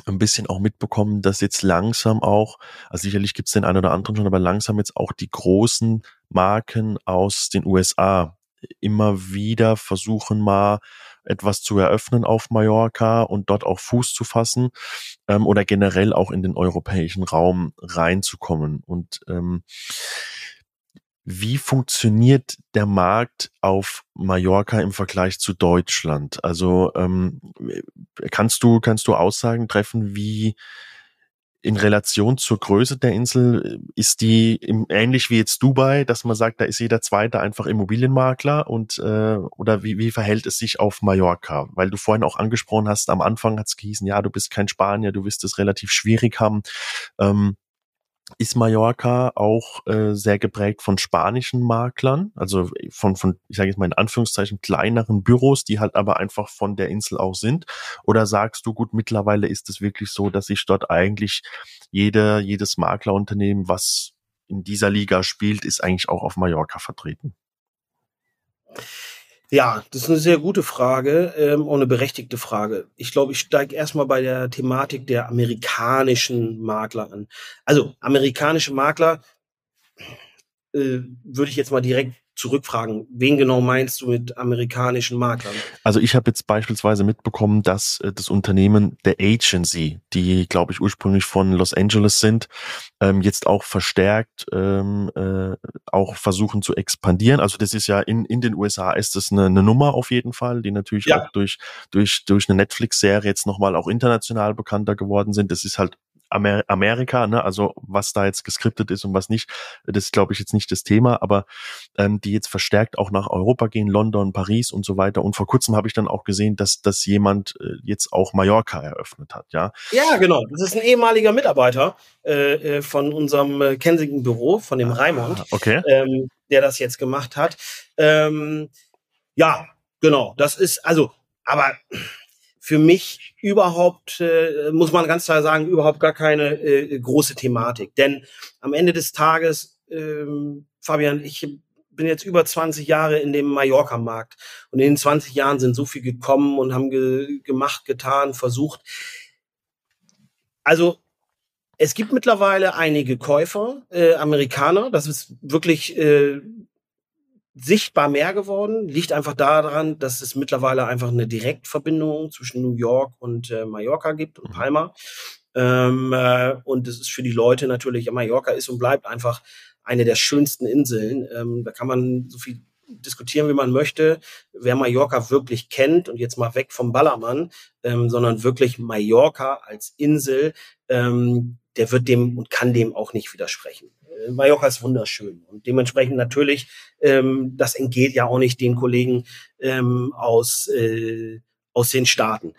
ein bisschen auch mitbekommen, dass jetzt langsam auch, also sicherlich gibt es den einen oder anderen schon, aber langsam jetzt auch die großen Marken aus den USA immer wieder versuchen mal etwas zu eröffnen auf Mallorca und dort auch Fuß zu fassen ähm, oder generell auch in den europäischen Raum reinzukommen. Und ähm, wie funktioniert der Markt auf Mallorca im Vergleich zu Deutschland? Also ähm, kannst du kannst du Aussagen treffen, wie in Relation zur Größe der Insel ist die im, ähnlich wie jetzt Dubai, dass man sagt, da ist jeder Zweite einfach Immobilienmakler und äh, oder wie, wie verhält es sich auf Mallorca? Weil du vorhin auch angesprochen hast, am Anfang hat es gehießen, ja, du bist kein Spanier, du wirst es relativ schwierig haben. Ähm, ist Mallorca auch äh, sehr geprägt von spanischen Maklern, also von, von ich sage jetzt mal in Anführungszeichen, kleineren Büros, die halt aber einfach von der Insel auch sind? Oder sagst du, gut, mittlerweile ist es wirklich so, dass sich dort eigentlich jede, jedes Maklerunternehmen, was in dieser Liga spielt, ist eigentlich auch auf Mallorca vertreten? Ja, das ist eine sehr gute Frage ähm, und eine berechtigte Frage. Ich glaube, ich steige erstmal bei der Thematik der amerikanischen Makler an. Also amerikanische Makler äh, würde ich jetzt mal direkt zurückfragen. Wen genau meinst du mit amerikanischen Maklern? Also ich habe jetzt beispielsweise mitbekommen, dass äh, das Unternehmen der Agency, die glaube ich ursprünglich von Los Angeles sind, ähm, jetzt auch verstärkt ähm, äh, auch versuchen zu expandieren. Also das ist ja in, in den USA ist das eine, eine Nummer auf jeden Fall, die natürlich ja. auch durch, durch, durch eine Netflix-Serie jetzt nochmal auch international bekannter geworden sind. Das ist halt Amer Amerika, ne? also was da jetzt geskriptet ist und was nicht, das ist, glaube ich, jetzt nicht das Thema, aber ähm, die jetzt verstärkt auch nach Europa gehen, London, Paris und so weiter. Und vor kurzem habe ich dann auch gesehen, dass, dass jemand äh, jetzt auch Mallorca eröffnet hat, ja. Ja, genau. Das ist ein ehemaliger Mitarbeiter äh, äh von unserem äh, Kensington-Büro, von dem ah, Raimund, okay. ähm, der das jetzt gemacht hat. Ähm, ja, genau. Das ist, also, aber für mich überhaupt, äh, muss man ganz klar sagen, überhaupt gar keine äh, große Thematik. Denn am Ende des Tages, ähm, Fabian, ich bin jetzt über 20 Jahre in dem Mallorca-Markt. Und in den 20 Jahren sind so viel gekommen und haben ge gemacht, getan, versucht. Also es gibt mittlerweile einige Käufer, äh, Amerikaner. Das ist wirklich äh, sichtbar mehr geworden. Liegt einfach daran, dass es mittlerweile einfach eine Direktverbindung zwischen New York und äh, Mallorca gibt und mhm. Palma. Ähm, äh, und das ist für die Leute natürlich, Mallorca ist und bleibt einfach eine der schönsten Inseln. Ähm, da kann man so viel diskutieren, wie man möchte. Wer Mallorca wirklich kennt und jetzt mal weg vom Ballermann, ähm, sondern wirklich Mallorca als Insel, ähm, der wird dem und kann dem auch nicht widersprechen. Äh, Mallorca ist wunderschön und dementsprechend natürlich, ähm, das entgeht ja auch nicht den Kollegen ähm, aus, äh, aus den Staaten.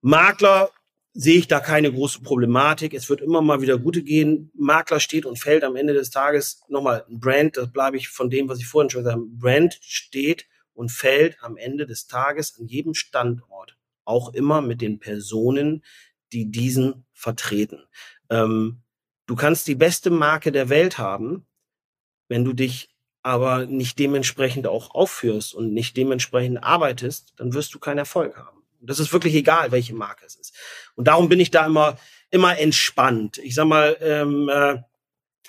Makler sehe ich da keine große Problematik. Es wird immer mal wieder gute gehen. Makler steht und fällt am Ende des Tages nochmal ein Brand, das bleibe ich von dem, was ich vorhin schon gesagt habe. Brand steht und fällt am Ende des Tages an jedem Standort auch immer mit den Personen, die diesen vertreten. Ähm, Du kannst die beste Marke der Welt haben, wenn du dich aber nicht dementsprechend auch aufführst und nicht dementsprechend arbeitest, dann wirst du keinen Erfolg haben. Und das ist wirklich egal, welche Marke es ist. Und darum bin ich da immer, immer entspannt. Ich sag mal, ähm, äh,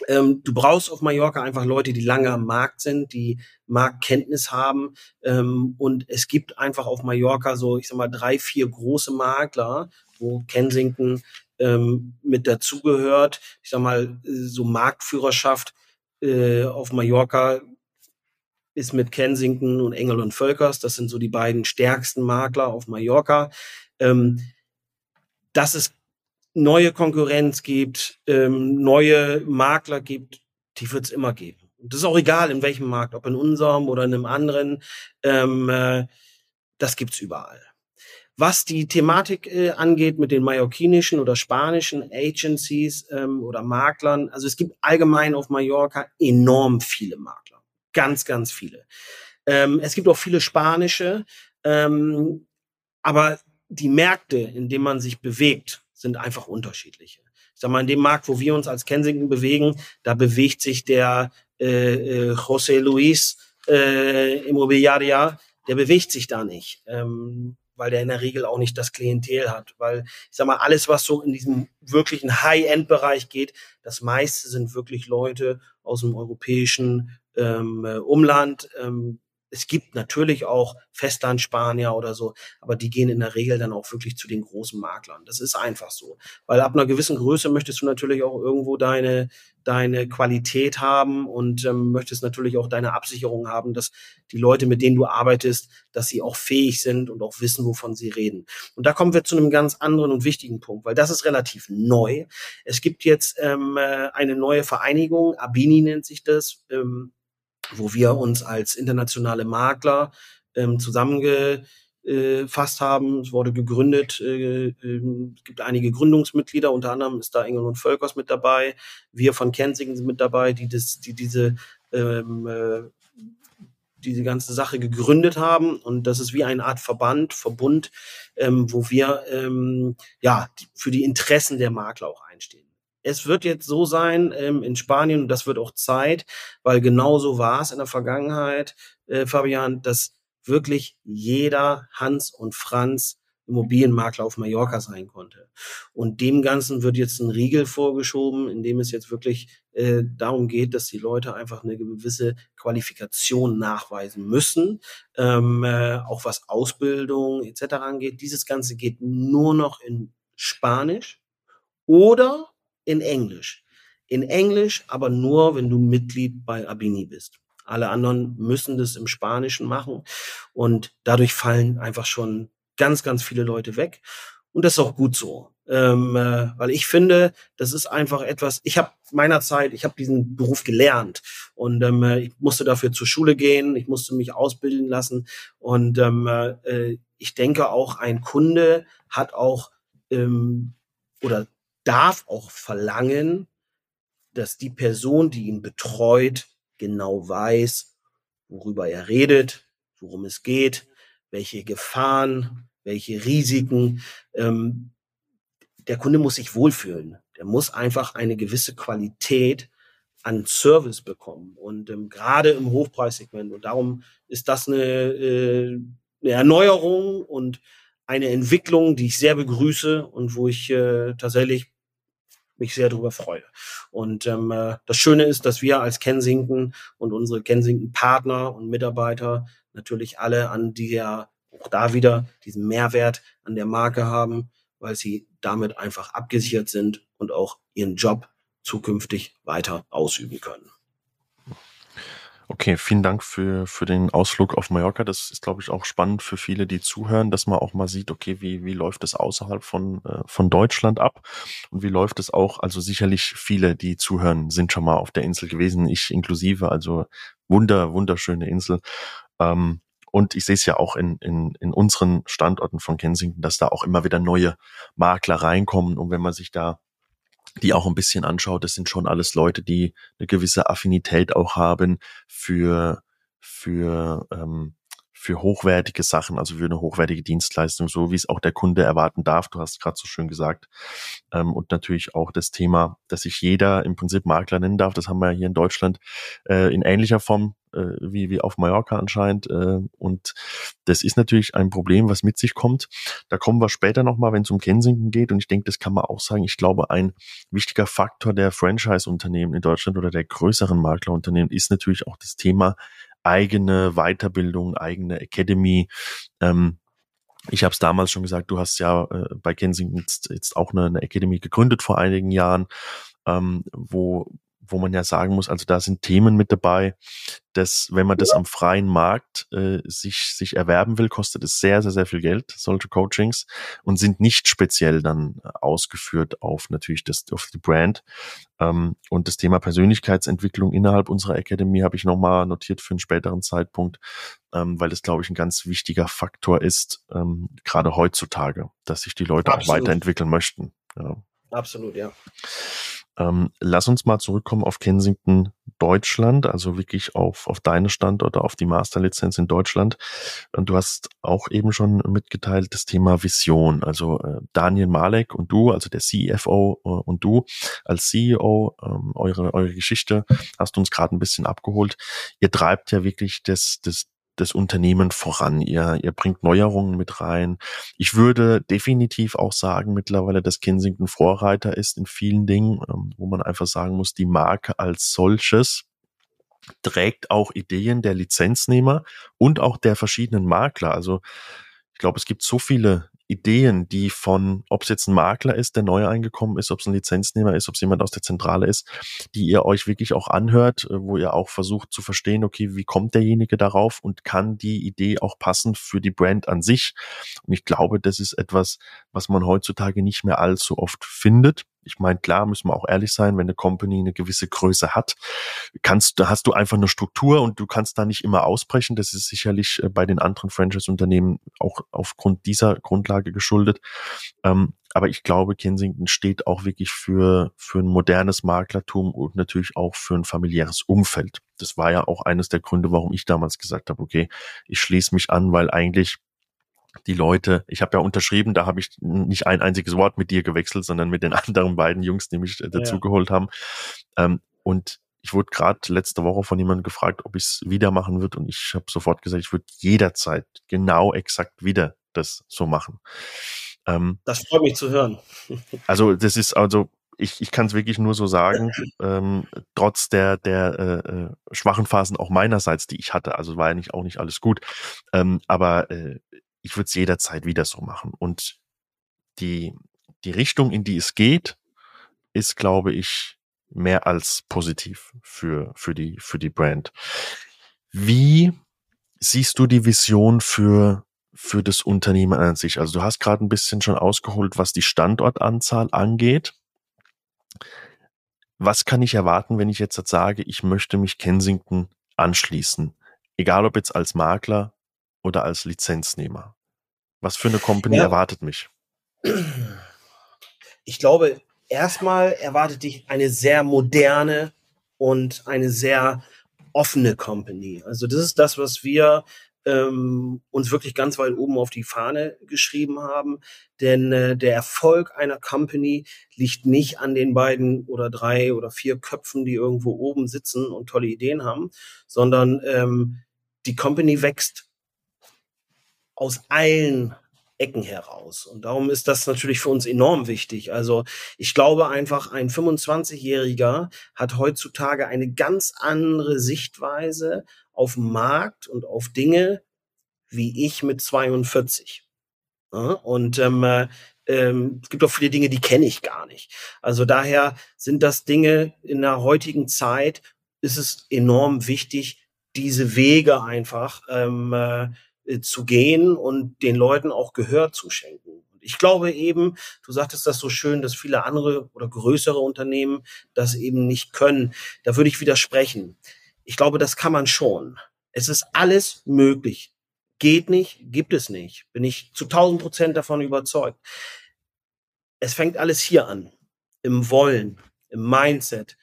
ähm, du brauchst auf Mallorca einfach Leute, die lange am Markt sind, die Marktkenntnis haben. Ähm, und es gibt einfach auf Mallorca so, ich sag mal, drei, vier große Makler, wo Kensington ähm, mit dazugehört. Ich sag mal, so Marktführerschaft äh, auf Mallorca ist mit Kensington und Engel und Völkers, das sind so die beiden stärksten Makler auf Mallorca. Ähm, dass es neue Konkurrenz gibt, ähm, neue Makler gibt, die wird es immer geben. Das ist auch egal, in welchem Markt, ob in unserem oder in einem anderen. Ähm, äh, das gibt's überall. Was die Thematik äh, angeht mit den mallorquinischen oder spanischen Agencies ähm, oder Maklern, also es gibt allgemein auf Mallorca enorm viele Makler. Ganz, ganz viele. Ähm, es gibt auch viele spanische, ähm, aber die Märkte, in denen man sich bewegt, sind einfach unterschiedliche. Ich sag mal, in dem Markt, wo wir uns als Kensington bewegen, da bewegt sich der äh, äh, José Luis äh, Immobiliaria, der bewegt sich da nicht. Ähm, weil der in der Regel auch nicht das Klientel hat. Weil ich sag mal, alles, was so in diesem wirklichen High-End-Bereich geht, das meiste sind wirklich Leute aus dem europäischen ähm, äh, Umland, ähm, es gibt natürlich auch Festlandspanier oder so, aber die gehen in der Regel dann auch wirklich zu den großen Maklern. Das ist einfach so. Weil ab einer gewissen Größe möchtest du natürlich auch irgendwo deine, deine Qualität haben und ähm, möchtest natürlich auch deine Absicherung haben, dass die Leute, mit denen du arbeitest, dass sie auch fähig sind und auch wissen, wovon sie reden. Und da kommen wir zu einem ganz anderen und wichtigen Punkt, weil das ist relativ neu. Es gibt jetzt ähm, äh, eine neue Vereinigung, Abini nennt sich das. Ähm, wo wir uns als internationale Makler ähm, zusammengefasst haben. Es wurde gegründet, äh, äh, es gibt einige Gründungsmitglieder, unter anderem ist da Engel und Völkers mit dabei. Wir von Kensington sind mit dabei, die, das, die diese ähm, äh, diese ganze Sache gegründet haben und das ist wie eine Art Verband, Verbund, ähm, wo wir ähm, ja für die Interessen der Makler auch einstehen es wird jetzt so sein ähm, in Spanien, und das wird auch Zeit, weil genau so war es in der Vergangenheit, äh, Fabian, dass wirklich jeder Hans und Franz Immobilienmakler auf Mallorca sein konnte. Und dem Ganzen wird jetzt ein Riegel vorgeschoben, in dem es jetzt wirklich äh, darum geht, dass die Leute einfach eine gewisse Qualifikation nachweisen müssen, ähm, äh, auch was Ausbildung etc. angeht. Dieses Ganze geht nur noch in Spanisch oder in Englisch. In Englisch aber nur, wenn du Mitglied bei Abini bist. Alle anderen müssen das im Spanischen machen und dadurch fallen einfach schon ganz, ganz viele Leute weg. Und das ist auch gut so, ähm, äh, weil ich finde, das ist einfach etwas. Ich habe meiner Zeit, ich habe diesen Beruf gelernt und ähm, äh, ich musste dafür zur Schule gehen, ich musste mich ausbilden lassen und ähm, äh, ich denke auch, ein Kunde hat auch ähm, oder darf auch verlangen, dass die Person, die ihn betreut, genau weiß, worüber er redet, worum es geht, welche Gefahren, welche Risiken. Ähm, der Kunde muss sich wohlfühlen. Der muss einfach eine gewisse Qualität an Service bekommen. Und ähm, gerade im Hochpreissegment. Und darum ist das eine, äh, eine Erneuerung und eine Entwicklung, die ich sehr begrüße und wo ich äh, tatsächlich mich sehr darüber freue. Und ähm, äh, das Schöne ist, dass wir als Kensington und unsere Kensington-Partner und Mitarbeiter natürlich alle an der, auch da wieder, diesen Mehrwert an der Marke haben, weil sie damit einfach abgesichert sind und auch ihren Job zukünftig weiter ausüben können. Okay, vielen Dank für, für den Ausflug auf Mallorca. Das ist, glaube ich, auch spannend für viele, die zuhören, dass man auch mal sieht, okay, wie, wie läuft es außerhalb von, äh, von Deutschland ab und wie läuft es auch, also sicherlich viele, die zuhören, sind schon mal auf der Insel gewesen, ich inklusive, also wunder, wunderschöne Insel. Ähm, und ich sehe es ja auch in, in, in unseren Standorten von Kensington, dass da auch immer wieder neue Makler reinkommen. Und wenn man sich da die auch ein bisschen anschaut, das sind schon alles Leute, die eine gewisse Affinität auch haben für, für, ähm, für hochwertige Sachen, also für eine hochwertige Dienstleistung, so wie es auch der Kunde erwarten darf. Du hast gerade so schön gesagt. Ähm, und natürlich auch das Thema, dass sich jeder im Prinzip Makler nennen darf. Das haben wir hier in Deutschland äh, in ähnlicher Form äh, wie, wie auf Mallorca anscheinend. Äh, und das ist natürlich ein Problem, was mit sich kommt. Da kommen wir später nochmal, wenn es um Kensington geht. Und ich denke, das kann man auch sagen. Ich glaube, ein wichtiger Faktor der Franchise-Unternehmen in Deutschland oder der größeren Maklerunternehmen ist natürlich auch das Thema eigene Weiterbildung, eigene Academy. Ähm, ich habe es damals schon gesagt, du hast ja äh, bei Kensington jetzt, jetzt auch eine, eine Academy gegründet vor einigen Jahren, ähm, wo wo man ja sagen muss, also da sind Themen mit dabei, dass wenn man das am freien Markt äh, sich, sich erwerben will, kostet es sehr, sehr, sehr viel Geld, solche Coachings, und sind nicht speziell dann ausgeführt auf natürlich das, auf die Brand. Ähm, und das Thema Persönlichkeitsentwicklung innerhalb unserer Academy habe ich nochmal notiert für einen späteren Zeitpunkt, ähm, weil das, glaube ich, ein ganz wichtiger Faktor ist, ähm, gerade heutzutage, dass sich die Leute Absolut. auch weiterentwickeln möchten. Ja. Absolut, ja. Ähm, lass uns mal zurückkommen auf Kensington Deutschland, also wirklich auf, auf deine Standorte, auf die Masterlizenz in Deutschland. Und du hast auch eben schon mitgeteilt das Thema Vision. Also äh, Daniel Malek und du, also der CFO äh, und du als CEO, ähm, eure, eure Geschichte hast uns gerade ein bisschen abgeholt. Ihr treibt ja wirklich das, das das Unternehmen voran. Ihr, ihr bringt Neuerungen mit rein. Ich würde definitiv auch sagen mittlerweile, dass Kensington Vorreiter ist in vielen Dingen, ähm, wo man einfach sagen muss, die Marke als solches trägt auch Ideen der Lizenznehmer und auch der verschiedenen Makler. Also ich glaube, es gibt so viele Ideen, die von, ob es jetzt ein Makler ist, der neu eingekommen ist, ob es ein Lizenznehmer ist, ob es jemand aus der Zentrale ist, die ihr euch wirklich auch anhört, äh, wo ihr auch versucht zu verstehen, okay, wie kommt derjenige darauf und kann die Idee auch passen für die Brand an sich? Und ich glaube, das ist etwas, was man heutzutage nicht mehr allzu oft findet. Ich meine, klar, müssen wir auch ehrlich sein, wenn eine Company eine gewisse Größe hat, kannst, da hast du einfach eine Struktur und du kannst da nicht immer ausbrechen. Das ist sicherlich äh, bei den anderen Franchise-Unternehmen auch aufgrund dieser Grundlage geschuldet. Ähm, aber ich glaube, Kensington steht auch wirklich für, für ein modernes Maklertum und natürlich auch für ein familiäres Umfeld. Das war ja auch eines der Gründe, warum ich damals gesagt habe, okay, ich schließe mich an, weil eigentlich die Leute, ich habe ja unterschrieben, da habe ich nicht ein einziges Wort mit dir gewechselt, sondern mit den [laughs] anderen beiden Jungs, die mich äh, dazugeholt ja. haben. Ähm, und ich wurde gerade letzte Woche von jemandem gefragt, ob ich es wieder machen würde und ich habe sofort gesagt, ich würde jederzeit genau exakt wieder das so machen. Ähm, das freut mich zu hören. [laughs] also das ist also ich, ich kann es wirklich nur so sagen, ähm, trotz der, der äh, äh, schwachen Phasen auch meinerseits, die ich hatte, also war ja nicht auch nicht alles gut, ähm, aber äh, ich würde es jederzeit wieder so machen. Und die, die Richtung, in die es geht, ist, glaube ich, mehr als positiv für, für, die, für die Brand. Wie siehst du die Vision für, für das Unternehmen an sich? Also du hast gerade ein bisschen schon ausgeholt, was die Standortanzahl angeht. Was kann ich erwarten, wenn ich jetzt sage, ich möchte mich Kensington anschließen? Egal ob jetzt als Makler oder als Lizenznehmer. Was für eine Company ja. erwartet mich? Ich glaube, erstmal erwartet dich eine sehr moderne und eine sehr offene Company. Also das ist das, was wir ähm, uns wirklich ganz weit oben auf die Fahne geschrieben haben. Denn äh, der Erfolg einer Company liegt nicht an den beiden oder drei oder vier Köpfen, die irgendwo oben sitzen und tolle Ideen haben, sondern ähm, die Company wächst aus allen Ecken heraus. Und darum ist das natürlich für uns enorm wichtig. Also ich glaube einfach, ein 25-Jähriger hat heutzutage eine ganz andere Sichtweise auf den Markt und auf Dinge wie ich mit 42. Ja, und ähm, äh, ähm, es gibt auch viele Dinge, die kenne ich gar nicht. Also daher sind das Dinge in der heutigen Zeit, ist es enorm wichtig, diese Wege einfach ähm, äh, äh, zu gehen und den Leuten auch Gehör zu schenken. Ich glaube eben, du sagtest das so schön, dass viele andere oder größere Unternehmen das eben nicht können. Da würde ich widersprechen. Ich glaube, das kann man schon. Es ist alles möglich. Geht nicht, gibt es nicht. Bin ich zu 1000 Prozent davon überzeugt. Es fängt alles hier an. Im Wollen, im Mindset.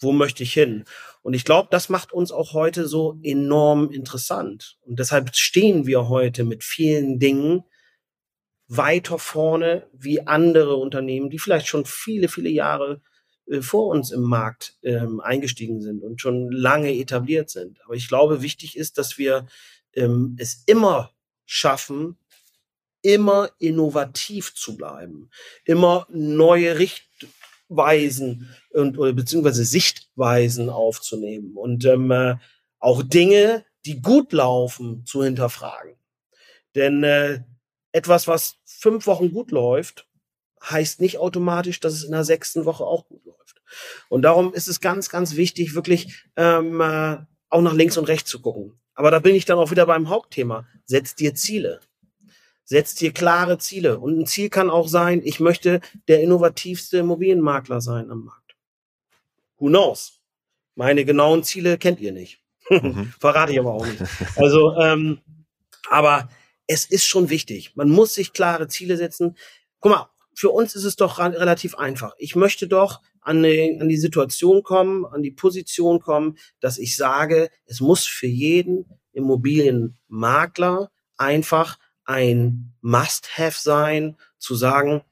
Wo möchte ich hin? Und ich glaube, das macht uns auch heute so enorm interessant. Und deshalb stehen wir heute mit vielen Dingen weiter vorne wie andere Unternehmen, die vielleicht schon viele, viele Jahre äh, vor uns im Markt ähm, eingestiegen sind und schon lange etabliert sind. Aber ich glaube, wichtig ist, dass wir ähm, es immer schaffen, immer innovativ zu bleiben, immer neue Richt Weisen und oder beziehungsweise Sichtweisen aufzunehmen und ähm, äh, auch Dinge, die gut laufen, zu hinterfragen. Denn äh, etwas, was fünf Wochen gut läuft, heißt nicht automatisch, dass es in der sechsten Woche auch gut läuft. Und darum ist es ganz, ganz wichtig, wirklich ähm, äh, auch nach links und rechts zu gucken. Aber da bin ich dann auch wieder beim Hauptthema. Setz dir Ziele. Setz dir klare Ziele. Und ein Ziel kann auch sein, ich möchte der innovativste Immobilienmakler sein am Markt. Who knows? Meine genauen Ziele kennt ihr nicht. Mhm. [laughs] Verrate ich aber auch nicht. Also, ähm, aber es ist schon wichtig. Man muss sich klare Ziele setzen. Guck mal, für uns ist es doch relativ einfach. Ich möchte doch an die, an die Situation kommen, an die Position kommen, dass ich sage, es muss für jeden Immobilienmakler einfach ein Must-Have sein, zu sagen,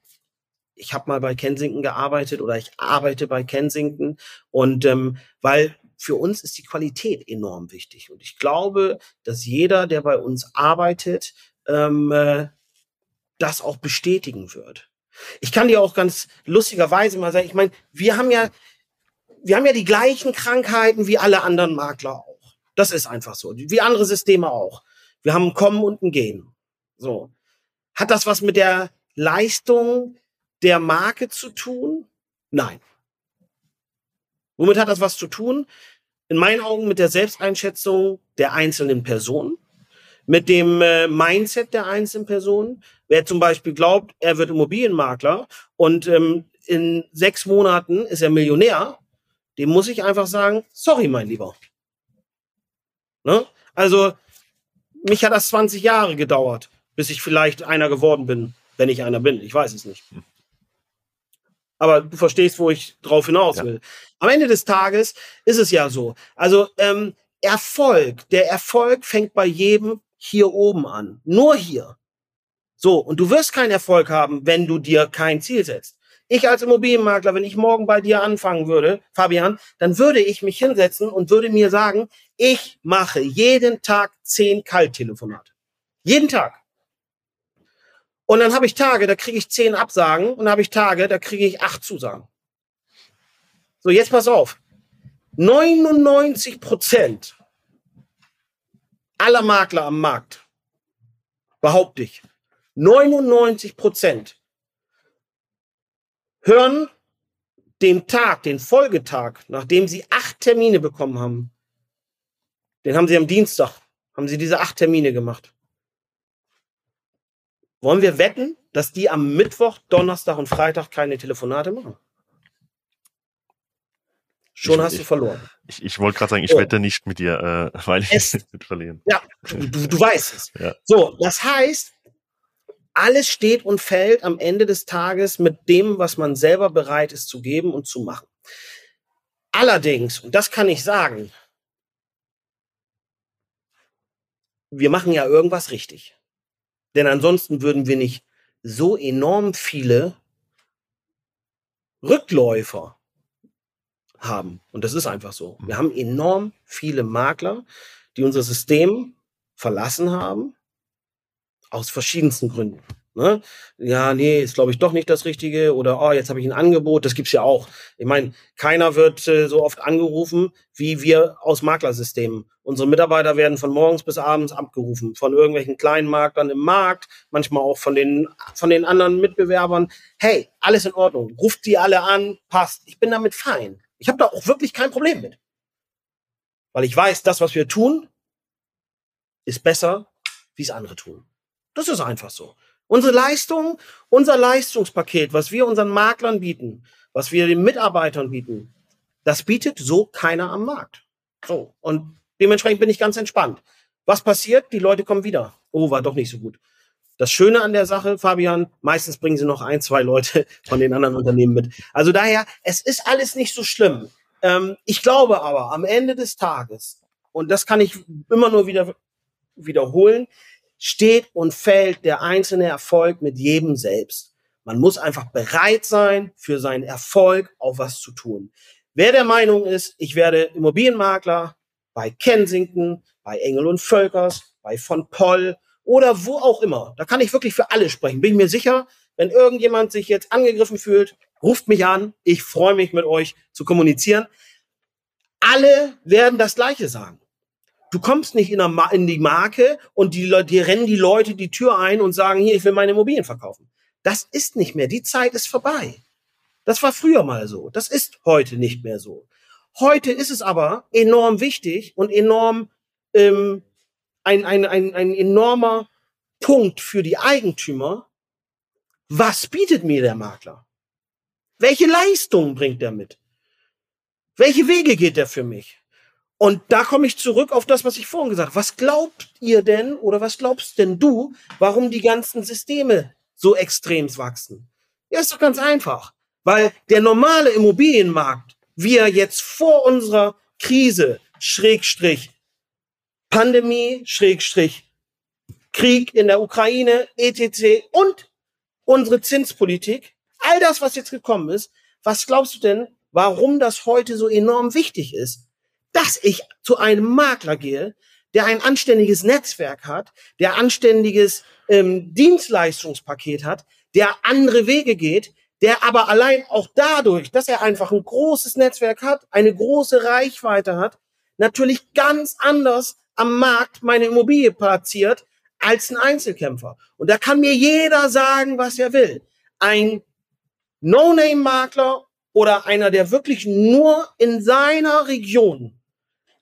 ich habe mal bei Kensington gearbeitet oder ich arbeite bei Kensington und ähm, weil für uns ist die Qualität enorm wichtig und ich glaube, dass jeder, der bei uns arbeitet, ähm, äh, das auch bestätigen wird. Ich kann dir auch ganz lustigerweise mal sagen, ich meine, wir haben ja, wir haben ja die gleichen Krankheiten wie alle anderen Makler auch. Das ist einfach so, wie andere Systeme auch. Wir haben ein Kommen und ein Gehen. So. Hat das was mit der Leistung der Marke zu tun? Nein. Womit hat das was zu tun? In meinen Augen mit der Selbsteinschätzung der einzelnen Personen, mit dem äh, Mindset der einzelnen Personen. Wer zum Beispiel glaubt, er wird Immobilienmakler und ähm, in sechs Monaten ist er Millionär, dem muss ich einfach sagen, sorry, mein Lieber. Ne? Also, mich hat das 20 Jahre gedauert bis ich vielleicht einer geworden bin, wenn ich einer bin. Ich weiß es nicht. Aber du verstehst, wo ich drauf hinaus will. Ja. Am Ende des Tages ist es ja so. Also ähm, Erfolg, der Erfolg fängt bei jedem hier oben an. Nur hier. So, und du wirst keinen Erfolg haben, wenn du dir kein Ziel setzt. Ich als Immobilienmakler, wenn ich morgen bei dir anfangen würde, Fabian, dann würde ich mich hinsetzen und würde mir sagen, ich mache jeden Tag zehn Kalttelefonate. Jeden Tag. Und dann habe ich Tage, da kriege ich zehn Absagen und dann habe ich Tage, da kriege ich acht Zusagen. So, jetzt pass auf. 99 Prozent aller Makler am Markt, behaupte ich, 99 Prozent hören den Tag, den Folgetag, nachdem sie acht Termine bekommen haben, den haben sie am Dienstag, haben sie diese acht Termine gemacht. Wollen wir wetten, dass die am Mittwoch, Donnerstag und Freitag keine Telefonate machen? Schon Ich- hast du verloren. Ich, ich wollte gerade sagen, ich So. wette nicht mit dir, äh, [laughs] weil ich Es- [laughs] mit verlieren. Ja, du, du, du weißt es. Ja. So, das heißt, alles steht und fällt am Ende des Tages mit dem, was man selber bereit ist zu geben und zu machen. Allerdings, und das kann ich sagen, wir machen ja irgendwas richtig. Denn ansonsten würden wir nicht so enorm viele Rückläufer haben. Und das ist einfach so. Wir haben enorm viele Makler, die unser System verlassen haben, aus verschiedensten Gründen. Ne? Ja, nee, ist glaube ich doch nicht das Richtige oder oh, jetzt habe ich ein Angebot, das gibt's ja auch. Ich meine, keiner wird äh, so oft angerufen wie wir aus Maklersystemen. Unsere Mitarbeiter werden von morgens bis abends abgerufen von irgendwelchen kleinen Maklern im Markt, manchmal auch von den von den anderen Mitbewerbern. Hey, alles in Ordnung, ruft die alle an, passt. Ich bin damit fein. Ich habe da auch wirklich kein Problem mit. Weil ich weiß, das, was wir tun, ist besser, wie es andere tun. Das ist einfach so. Unsere Leistung, unser Leistungspaket, was wir unseren Maklern bieten, was wir den Mitarbeitern bieten, das bietet so keiner am Markt. So. Und dementsprechend bin ich ganz entspannt. Was passiert? Die Leute kommen wieder. Oh, war doch nicht so gut. Das Schöne an der Sache, Fabian, meistens bringen sie noch ein, zwei Leute von den anderen Unternehmen mit. Also daher, es ist alles nicht so schlimm. Ähm, ich glaube aber, am Ende des Tages, und das kann ich immer nur wieder wiederholen, steht und fällt der einzelne Erfolg mit jedem selbst. Man muss einfach bereit sein, für seinen Erfolg auch was zu tun. Wer der Meinung ist, ich werde Immobilienmakler bei Kensington, bei Engel und Völkers, bei von Poll oder wo auch immer, da kann ich wirklich für alle sprechen. Bin ich mir sicher, wenn irgendjemand sich jetzt angegriffen fühlt, ruft mich an. Ich freue mich mit euch zu kommunizieren. Alle werden das Gleiche sagen. Du kommst nicht in, Ma- in die Marke und die, Leute, die rennen die Leute die Tür ein und sagen, hier, ich will meine Immobilien verkaufen. Das ist nicht mehr. Die Zeit ist vorbei. Das war früher mal so. Das ist heute nicht mehr so. Heute ist es aber enorm wichtig und enorm ähm, ein, ein, ein, ein enormer Punkt für die Eigentümer. Was bietet mir der Makler? Welche Leistungen bringt er mit? Welche Wege geht er für mich? Und da komme ich zurück auf das, was ich vorhin gesagt habe. Was glaubt ihr denn oder was glaubst denn du, warum die ganzen Systeme so extrem wachsen? Ja, ist doch ganz einfach. Weil der normale Immobilienmarkt, wie er jetzt vor unserer Krise, Schrägstrich, Pandemie, Schrägstrich, Krieg in der Ukraine, etc. und unsere Zinspolitik, all das, was jetzt gekommen ist, was glaubst du denn, warum das heute so enorm wichtig ist? Dass ich zu einem Makler gehe, der ein anständiges Netzwerk hat, der anständiges ähm, Dienstleistungspaket hat, der andere Wege geht, der aber allein auch dadurch, dass er einfach ein großes Netzwerk hat, eine große Reichweite hat, natürlich ganz anders am Markt meine Immobilie platziert als ein Einzelkämpfer. Und da kann mir jeder sagen, was er will. Ein No-Name-Makler oder einer, der wirklich nur in seiner Region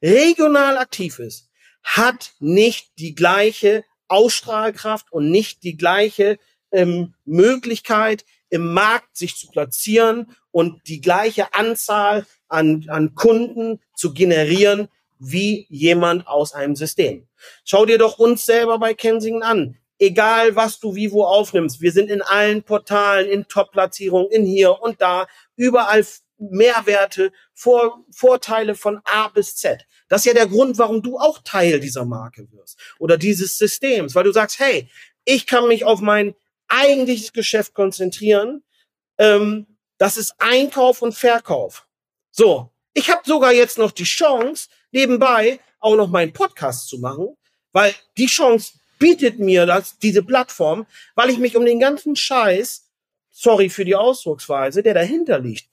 regional aktiv ist, hat nicht die gleiche Ausstrahlkraft und nicht die gleiche ähm, Möglichkeit im Markt sich zu platzieren und die gleiche Anzahl an, an Kunden zu generieren wie jemand aus einem System. Schau dir doch uns selber bei Kensington an. Egal, was du wie wo aufnimmst. Wir sind in allen Portalen, in Top-Platzierungen, in hier und da, überall Mehrwerte, Vor Vorteile von A bis Z. Das ist ja der Grund, warum du auch Teil dieser Marke wirst oder dieses Systems, weil du sagst, hey, ich kann mich auf mein eigentliches Geschäft konzentrieren. Ähm, das ist Einkauf und Verkauf. So, ich habe sogar jetzt noch die Chance, nebenbei auch noch meinen Podcast zu machen, weil die Chance bietet mir das, diese Plattform, weil ich mich um den ganzen Scheiß, sorry für die Ausdrucksweise, der dahinter liegt,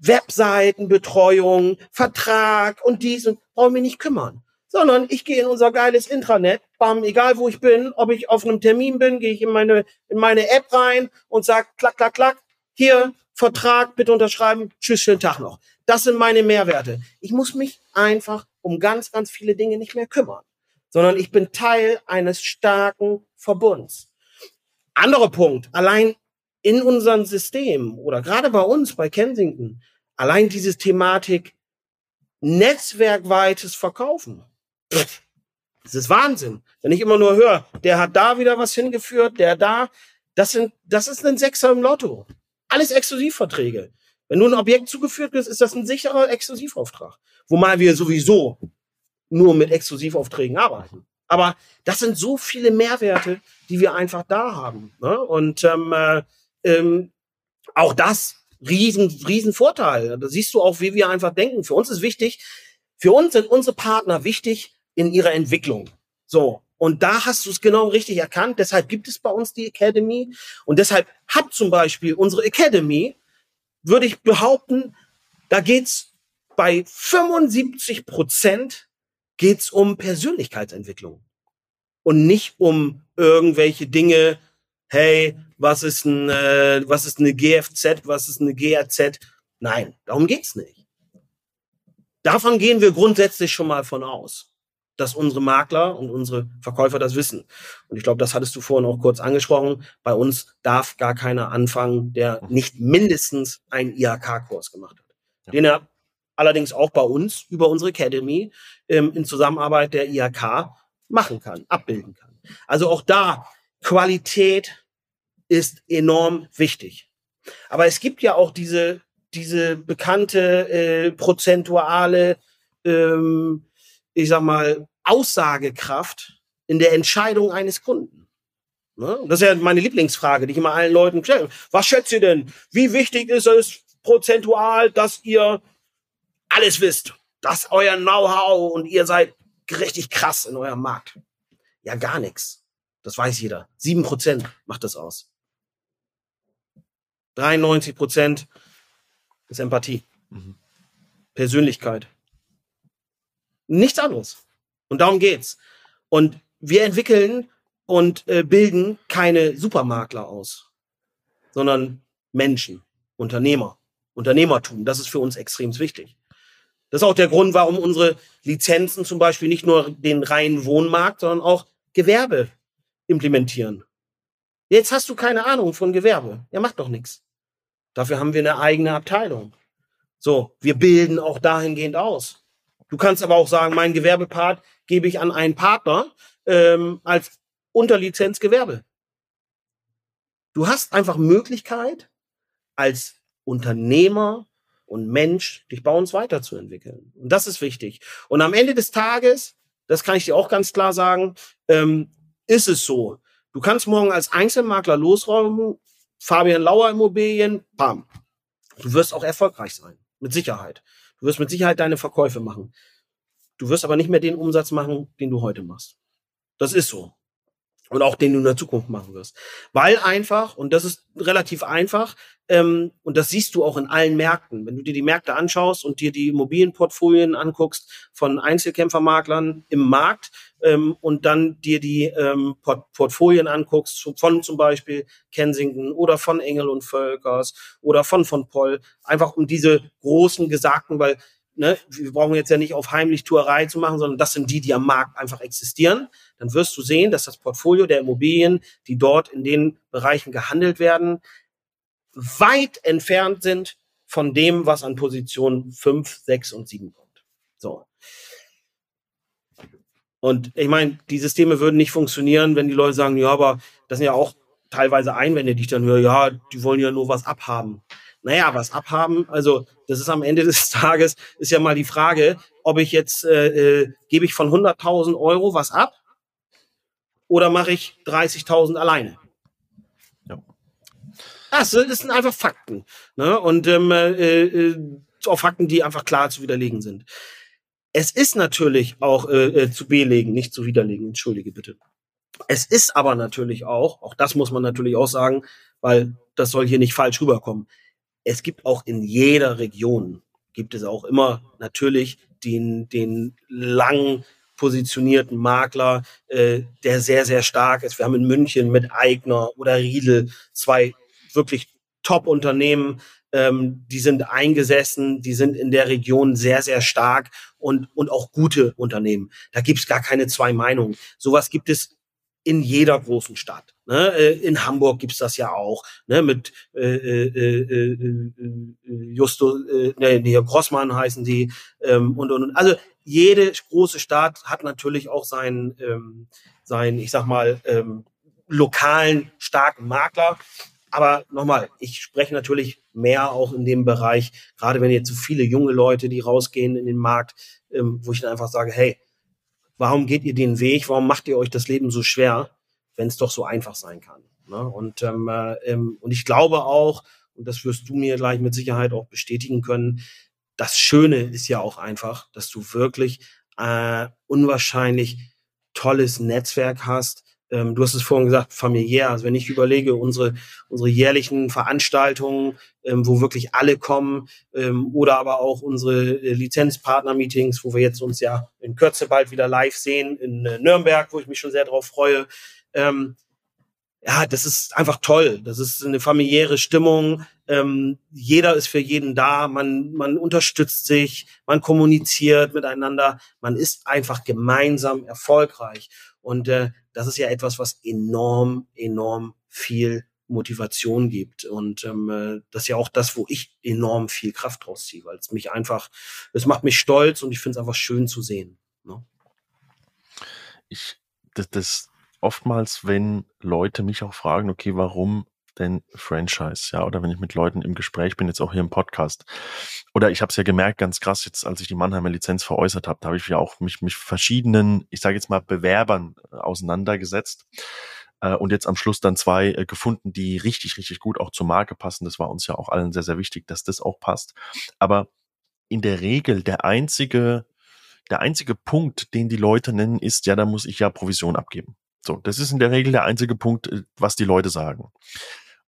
Webseitenbetreuung, Vertrag und dies und brauche mich nicht kümmern. Sondern ich gehe in unser geiles Intranet, bam, egal wo ich bin, ob ich auf einem Termin bin, gehe ich in meine, in meine App rein und sag klack, klack, klack, hier, Vertrag, bitte unterschreiben, tschüss, schönen Tag noch. Das sind meine Mehrwerte. Ich muss mich einfach um ganz, ganz viele Dinge nicht mehr kümmern, sondern ich bin Teil eines starken Verbunds. Anderer Punkt, allein in unserem System oder gerade bei uns bei Kensington, allein diese Thematik netzwerkweites Verkaufen. Das ist Wahnsinn. Wenn ich immer nur höre, der hat da wieder was hingeführt, der da, das sind, das ist ein Sechser im Lotto. Alles Exklusivverträge. Wenn du ein Objekt zugeführt wirst, ist das ein sicherer Exklusivauftrag. Wobei wir sowieso nur mit Exklusivaufträgen arbeiten. Aber das sind so viele Mehrwerte, die wir einfach da haben. Ne? Und ähm, äh, ähm, auch das riesen, riesen Vorteil. Da siehst du auch, wie wir einfach denken. Für uns ist wichtig, für uns sind unsere Partner wichtig in ihrer Entwicklung. So. Und da hast du es genau richtig erkannt. Deshalb gibt es bei uns die Academy. Und deshalb hat zum Beispiel unsere Academy, würde ich behaupten, da geht's bei 75 Prozent geht's um Persönlichkeitsentwicklung. Und nicht um irgendwelche Dinge, hey, was ist ein, äh, was ist eine GFZ, was ist eine GAZ? Nein, darum geht's nicht. Davon gehen wir grundsätzlich schon mal von aus, dass unsere Makler und unsere Verkäufer das wissen. Und ich glaube, das hattest du vorhin auch kurz angesprochen. Bei uns darf gar keiner anfangen, der nicht mindestens einen IHK-Kurs gemacht hat. Den er allerdings auch bei uns über unsere Academy ähm, in Zusammenarbeit der IHK machen kann, abbilden kann. Also auch da Qualität ist enorm wichtig. Aber es gibt ja auch diese, diese bekannte äh, prozentuale, ähm, ich sag mal, Aussagekraft in der Entscheidung eines Kunden. Ne? Das ist ja meine Lieblingsfrage, die ich immer allen Leuten stelle. Was schätzt ihr denn? Wie wichtig ist es prozentual, dass ihr alles wisst? Dass euer Know-how und ihr seid richtig krass in eurem Markt? Ja, gar nichts. Das weiß jeder. Sieben Prozent macht das aus. 93 Prozent ist Empathie. Mhm. Persönlichkeit. Nichts anderes. Und darum geht's. Und wir entwickeln und äh, bilden keine Supermakler aus, sondern Menschen, Unternehmer, Unternehmertum. Das ist für uns extrem wichtig. Das ist auch der Grund, warum unsere Lizenzen zum Beispiel nicht nur den reinen Wohnmarkt, sondern auch Gewerbe implementieren. Jetzt hast du keine Ahnung von Gewerbe. Ja, macht doch nichts. Dafür haben wir eine eigene Abteilung. So, wir bilden auch dahingehend aus. Du kannst aber auch sagen, mein Gewerbepart gebe ich an einen Partner ähm, als Unterlizenz Gewerbe. Du hast einfach Möglichkeit, als Unternehmer und Mensch dich bei uns weiterzuentwickeln. Und das ist wichtig. Und am Ende des Tages, das kann ich dir auch ganz klar sagen, ähm, ist es so. Du kannst morgen als Einzelmakler losräumen, Fabian Lauer Immobilien, bam. Du wirst auch erfolgreich sein. Mit Sicherheit. Du wirst mit Sicherheit deine Verkäufe machen. Du wirst aber nicht mehr den Umsatz machen, den du heute machst. Das ist so und auch den du in der Zukunft machen wirst. Weil einfach, und das ist relativ einfach, ähm, und das siehst du auch in allen Märkten, wenn du dir die Märkte anschaust und dir die Immobilienportfolien anguckst von Einzelkämpfermaklern im Markt ähm, und dann dir die ähm, Port Portfolien anguckst von zum Beispiel Kensington oder von Engel und Völkers oder von von Poll, einfach um diese großen Gesagten, weil ne, wir brauchen jetzt ja nicht auf Heimlichtuerei zu machen, sondern das sind die, die am Markt einfach existieren, dann wirst du sehen, dass das Portfolio der Immobilien, die dort in den Bereichen gehandelt werden, weit entfernt sind von dem, was an Position 5, 6 und 7 kommt. So. Und ich meine, die Systeme würden nicht funktionieren, wenn die Leute sagen, ja, aber das sind ja auch teilweise Einwände, die ich dann höre, ja, die wollen ja nur was abhaben. Naja, was abhaben, also das ist am Ende [laughs] des Tages, ist ja mal die Frage, ob ich jetzt, äh, äh, gebe ich von 100.000 Euro was ab oder mache ich 30.000 alleine? Ja. Das, das sind einfach Fakten. Ne? Und ähm, äh, äh, auch Fakten, die einfach klar zu widerlegen sind. Es ist natürlich auch äh, äh, zu belegen, nicht zu widerlegen, entschuldige bitte. Es ist aber natürlich auch, auch das muss man natürlich auch sagen, weil das soll hier nicht falsch rüberkommen. Es gibt auch in jeder Region, gibt es auch immer natürlich den, den lang positionierten Makler, äh, der sehr, sehr stark ist. Wir haben in München mit Eigner oder Riedel zwei wirklich Top-Unternehmen, ähm, die sind eingesessen, die sind in der Region sehr, sehr stark und, und auch gute Unternehmen. Da gibt's gar keine zwei Meinungen. Sowas gibt es in jeder großen Stadt. Ne? Äh, in Hamburg gibt's das ja auch, ne? mit äh, äh, äh, äh, äh Justo, äh, nee, nee, Grossmann heißen die ähm, und, und, und. Also jede große Stadt hat natürlich auch seinen, ähm, seinen ich sag mal, ähm, lokalen starken Makler. Aber nochmal, ich spreche natürlich mehr auch in dem Bereich, gerade wenn jetzt so viele junge Leute, die rausgehen in den Markt, ähm, wo ich dann einfach sage, hey, warum geht ihr den Weg? Warum macht ihr euch das Leben so schwer, wenn es doch so einfach sein kann? Ne? Und, ähm, äh, ähm, und ich glaube auch, und das wirst du mir gleich mit Sicherheit auch bestätigen können, das Schöne ist ja auch einfach, dass du wirklich äh, unwahrscheinlich tolles Netzwerk hast, ähm, du hast es vorhin gesagt, familiär. Also wenn ich überlege, unsere, unsere jährlichen Veranstaltungen, ähm, wo wirklich alle kommen, ähm, oder aber auch unsere äh, Lizenzpartner-Meetings, wo wir jetzt uns ja in Kürze bald wieder live sehen in äh, Nürnberg, wo ich mich schon sehr drauf freue. Ähm, ja, das ist einfach toll. Das ist eine familiäre Stimmung. Ähm, jeder ist für jeden da. Man, man unterstützt sich, man kommuniziert miteinander. Man ist einfach gemeinsam erfolgreich. Und äh, das ist ja etwas, was enorm, enorm viel Motivation gibt. Und ähm, äh, das ist ja auch das, wo ich enorm viel Kraft draus ziehe, weil es mich einfach, es macht mich stolz und ich finde es einfach schön zu sehen. Ne? Ich, das, das oftmals, wenn Leute mich auch fragen, okay, warum denn Franchise, ja, oder wenn ich mit Leuten im Gespräch bin, jetzt auch hier im Podcast. Oder ich habe es ja gemerkt, ganz krass, jetzt als ich die Mannheimer Lizenz veräußert habe, da habe ich ja auch mich mit verschiedenen, ich sage jetzt mal, Bewerbern äh, auseinandergesetzt. Äh, und jetzt am Schluss dann zwei äh, gefunden, die richtig, richtig gut auch zur Marke passen. Das war uns ja auch allen sehr, sehr wichtig, dass das auch passt. Aber in der Regel der einzige, der einzige Punkt, den die Leute nennen, ist, ja, da muss ich ja Provision abgeben. So, das ist in der Regel der einzige Punkt, was die Leute sagen.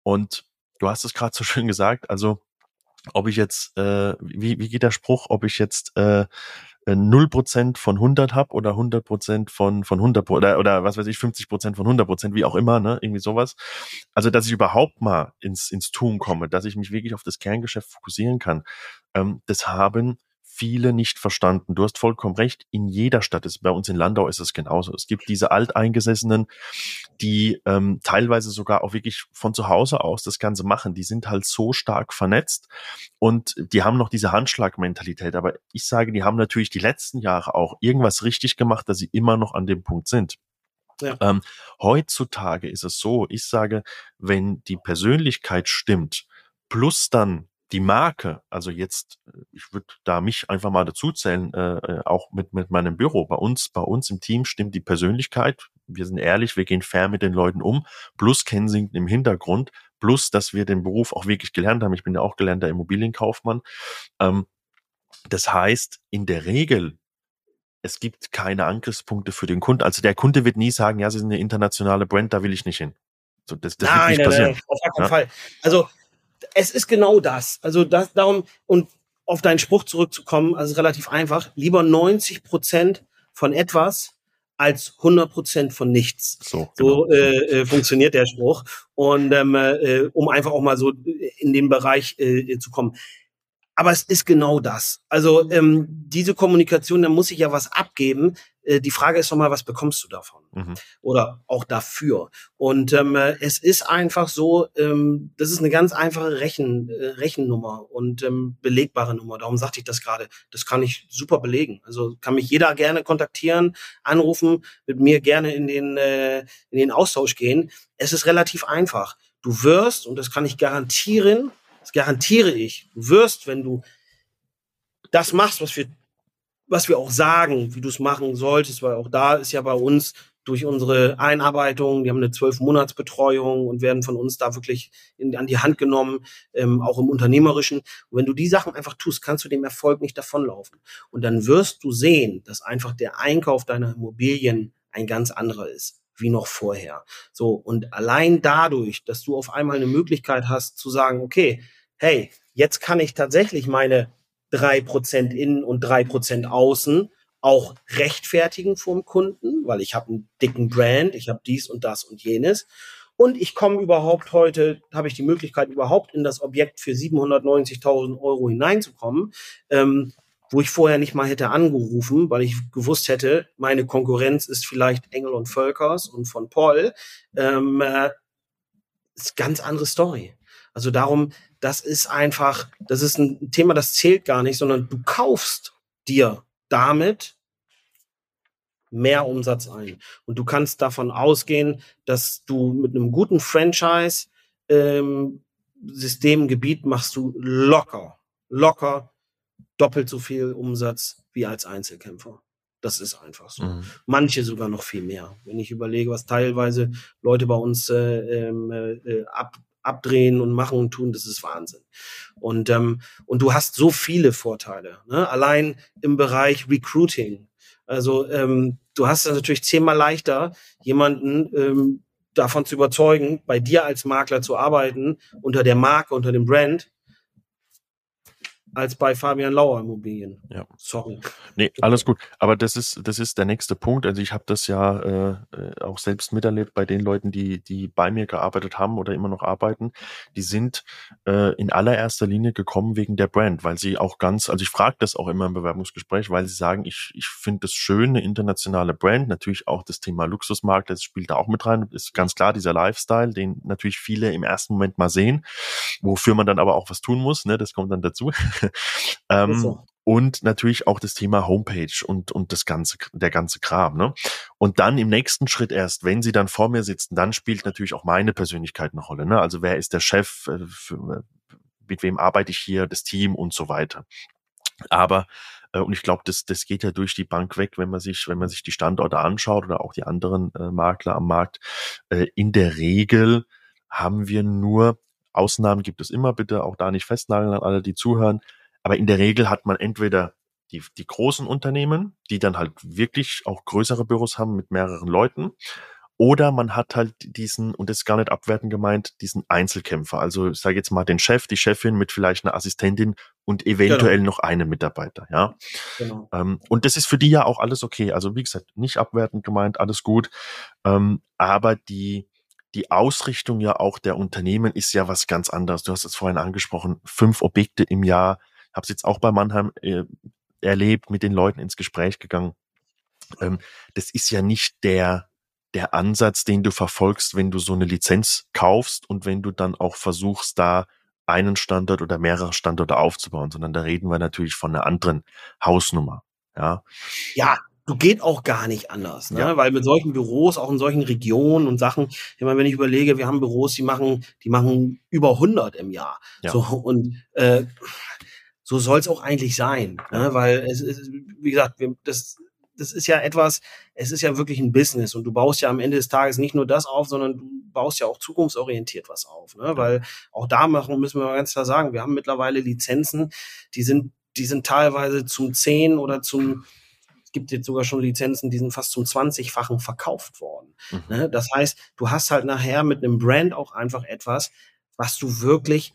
Und du hast es gerade so schön gesagt, also ob ich jetzt, äh, wie, wie geht der Spruch, ob ich jetzt äh, 0% von 100 habe oder 100% von, von 100 oder, oder was weiß ich, 50% von 100%, wie auch immer, ne, irgendwie sowas. Also, dass ich überhaupt mal ins, ins Tun komme, dass ich mich wirklich auf das Kerngeschäft fokussieren kann, ähm, das haben viele nicht verstanden. Du hast vollkommen recht. In jeder Stadt ist, bei uns in Landau ist es genauso. Es gibt diese Alteingesessenen, die ähm, teilweise sogar auch wirklich von zu Hause aus das Ganze machen. Die sind halt so stark vernetzt und die haben noch diese Handschlagmentalität. Aber ich sage, die haben natürlich die letzten Jahre auch irgendwas richtig gemacht, dass sie immer noch an dem Punkt sind. Ja. Ähm, heutzutage ist es so, ich sage, wenn die Persönlichkeit stimmt, plus dann die Marke, also jetzt, ich würde da mich einfach mal dazu zählen, äh, äh, auch mit, mit meinem Büro. Bei uns, bei uns im Team stimmt die Persönlichkeit. Wir sind ehrlich, wir gehen fair mit den Leuten um, plus Kensington im Hintergrund, plus, dass wir den Beruf auch wirklich gelernt haben. Ich bin ja auch gelernter Immobilienkaufmann. Ähm, das heißt, in der Regel, es gibt keine Angriffspunkte für den Kunden. Also der Kunde wird nie sagen, ja, Sie sind eine internationale Brand, da will ich nicht hin. So, das, das nein, wird nicht nein, passieren. Nein, auf gar keinen ja? Fall. Also es ist genau das. Also das, darum, und auf deinen Spruch zurückzukommen, also relativ einfach, lieber 90 Prozent von etwas als 100 Prozent von nichts. So, genau. so äh, äh, funktioniert der Spruch. Und ähm, äh, um einfach auch mal so in den Bereich äh, zu kommen. Aber es ist genau das. Also ähm, diese Kommunikation, da muss ich ja was abgeben. Äh, die Frage ist doch mal, was bekommst du davon? Mhm. Oder auch dafür. Und ähm, äh, es ist einfach so, ähm, das ist eine ganz einfache Rechen, äh, Rechennummer und ähm, belegbare Nummer. Darum sagte ich das gerade. Das kann ich super belegen. Also kann mich jeder gerne kontaktieren, anrufen, mit mir gerne in den, äh, in den Austausch gehen. Es ist relativ einfach. Du wirst, und das kann ich garantieren, das garantiere ich. Du wirst, wenn du das machst, was wir, was wir auch sagen, wie du es machen solltest, weil auch da ist ja bei uns durch unsere Einarbeitung, die haben eine zwölf Monatsbetreuung und werden von uns da wirklich in, an die Hand genommen, ähm, auch im Unternehmerischen. Und wenn du die Sachen einfach tust, kannst du dem Erfolg nicht davonlaufen. Und dann wirst du sehen, dass einfach der Einkauf deiner Immobilien ein ganz anderer ist wie noch vorher. So, und allein dadurch, dass du auf einmal eine Möglichkeit hast zu sagen, okay, hey, jetzt kann ich tatsächlich meine drei Prozent innen und drei Prozent außen auch rechtfertigen vom Kunden, weil ich habe einen dicken Brand, ich habe dies und das und jenes. Und ich komme überhaupt heute, habe ich die Möglichkeit, überhaupt in das Objekt für 790.000 Euro hineinzukommen, ähm, wo ich vorher nicht mal hätte angerufen, weil ich gewusst hätte, meine Konkurrenz ist vielleicht Engel und Völkers und von Paul. Ähm, äh, ist ganz andere Story. Also darum, das ist einfach, das ist ein Thema, das zählt gar nicht, sondern du kaufst dir damit mehr Umsatz ein. Und du kannst davon ausgehen, dass du mit einem guten Franchise ähm, Systemgebiet machst du locker, locker doppelt so viel Umsatz wie als Einzelkämpfer. Das ist einfach so. Mhm. Manche sogar noch viel mehr. Wenn ich überlege, was teilweise Leute bei uns äh, ähm, äh, ab, abdrehen und machen und tun, das ist Wahnsinn. Und, ähm, und du hast so viele Vorteile. Ne? Allein im Bereich Recruiting. Also ähm, du hast es natürlich zehnmal leichter, jemanden ähm, davon zu überzeugen, bei dir als Makler zu arbeiten, unter der Marke, unter dem Brand, als bei Fabian Lauer Immobilien. Ja. Sorry. Nee, alles gut. Aber das ist, das ist der nächste Punkt. Also ich habe das ja äh, äh, auch selbst miterlebt bei den Leuten, die, die bei mir gearbeitet haben oder immer noch arbeiten. Die sind äh, in allererster Linie gekommen wegen der Brand, weil sie auch ganz, also ich frage das auch immer im Bewerbungsgespräch, weil sie sagen, ich, ich finde das schön, eine internationale Brand, natürlich auch das Thema Luxusmarkt, das spielt da auch mit rein. Ist ganz klar dieser Lifestyle, den natürlich viele im ersten Moment mal sehen, wofür man dann aber auch was tun muss, ne? Das kommt dann dazu. [laughs] ähm, so. Und natürlich auch das Thema Homepage und, und das ganze, der ganze Kram. Ne? Und dann im nächsten Schritt erst, wenn sie dann vor mir sitzen, dann spielt natürlich auch meine Persönlichkeit eine Rolle. Ne? Also wer ist der Chef, äh, für, mit wem arbeite ich hier, das Team und so weiter. Aber äh, und ich glaube, das, das geht ja durch die Bank weg, wenn man sich, wenn man sich die Standorte anschaut oder auch die anderen äh, Makler am Markt. Äh, in der Regel haben wir nur Ausnahmen gibt es immer, bitte auch da nicht festnageln an alle, die zuhören. Aber in der Regel hat man entweder die, die großen Unternehmen, die dann halt wirklich auch größere Büros haben mit mehreren Leuten. Oder man hat halt diesen, und das ist gar nicht abwertend gemeint, diesen Einzelkämpfer. Also ich sage jetzt mal den Chef, die Chefin mit vielleicht einer Assistentin und eventuell genau. noch einem Mitarbeiter, ja. Genau. Ähm, und das ist für die ja auch alles okay. Also wie gesagt, nicht abwertend gemeint, alles gut. Ähm, aber die, die Ausrichtung ja auch der Unternehmen ist ja was ganz anderes. Du hast es vorhin angesprochen, fünf Objekte im Jahr, habe es jetzt auch bei Mannheim äh, erlebt, mit den Leuten ins Gespräch gegangen. Ähm, das ist ja nicht der, der Ansatz, den du verfolgst, wenn du so eine Lizenz kaufst und wenn du dann auch versuchst, da einen Standort oder mehrere Standorte aufzubauen, sondern da reden wir natürlich von einer anderen Hausnummer. Ja, ja du geht auch gar nicht anders, ne? Ja. weil mit solchen Büros, auch in solchen Regionen und Sachen, ich meine, wenn ich überlege, wir haben Büros, die machen, die machen über 100 im Jahr, ja. so und äh, so soll es auch eigentlich sein, ne? weil es ist, wie gesagt, wir, das das ist ja etwas, es ist ja wirklich ein Business und du baust ja am Ende des Tages nicht nur das auf, sondern du baust ja auch zukunftsorientiert was auf, ne? weil auch da machen, müssen wir ganz klar sagen, wir haben mittlerweile Lizenzen, die sind, die sind teilweise zum 10 oder zum es gibt jetzt sogar schon Lizenzen, die sind fast zum 20-fachen verkauft worden. Mhm. Ne? Das heißt, du hast halt nachher mit einem Brand auch einfach etwas, was du wirklich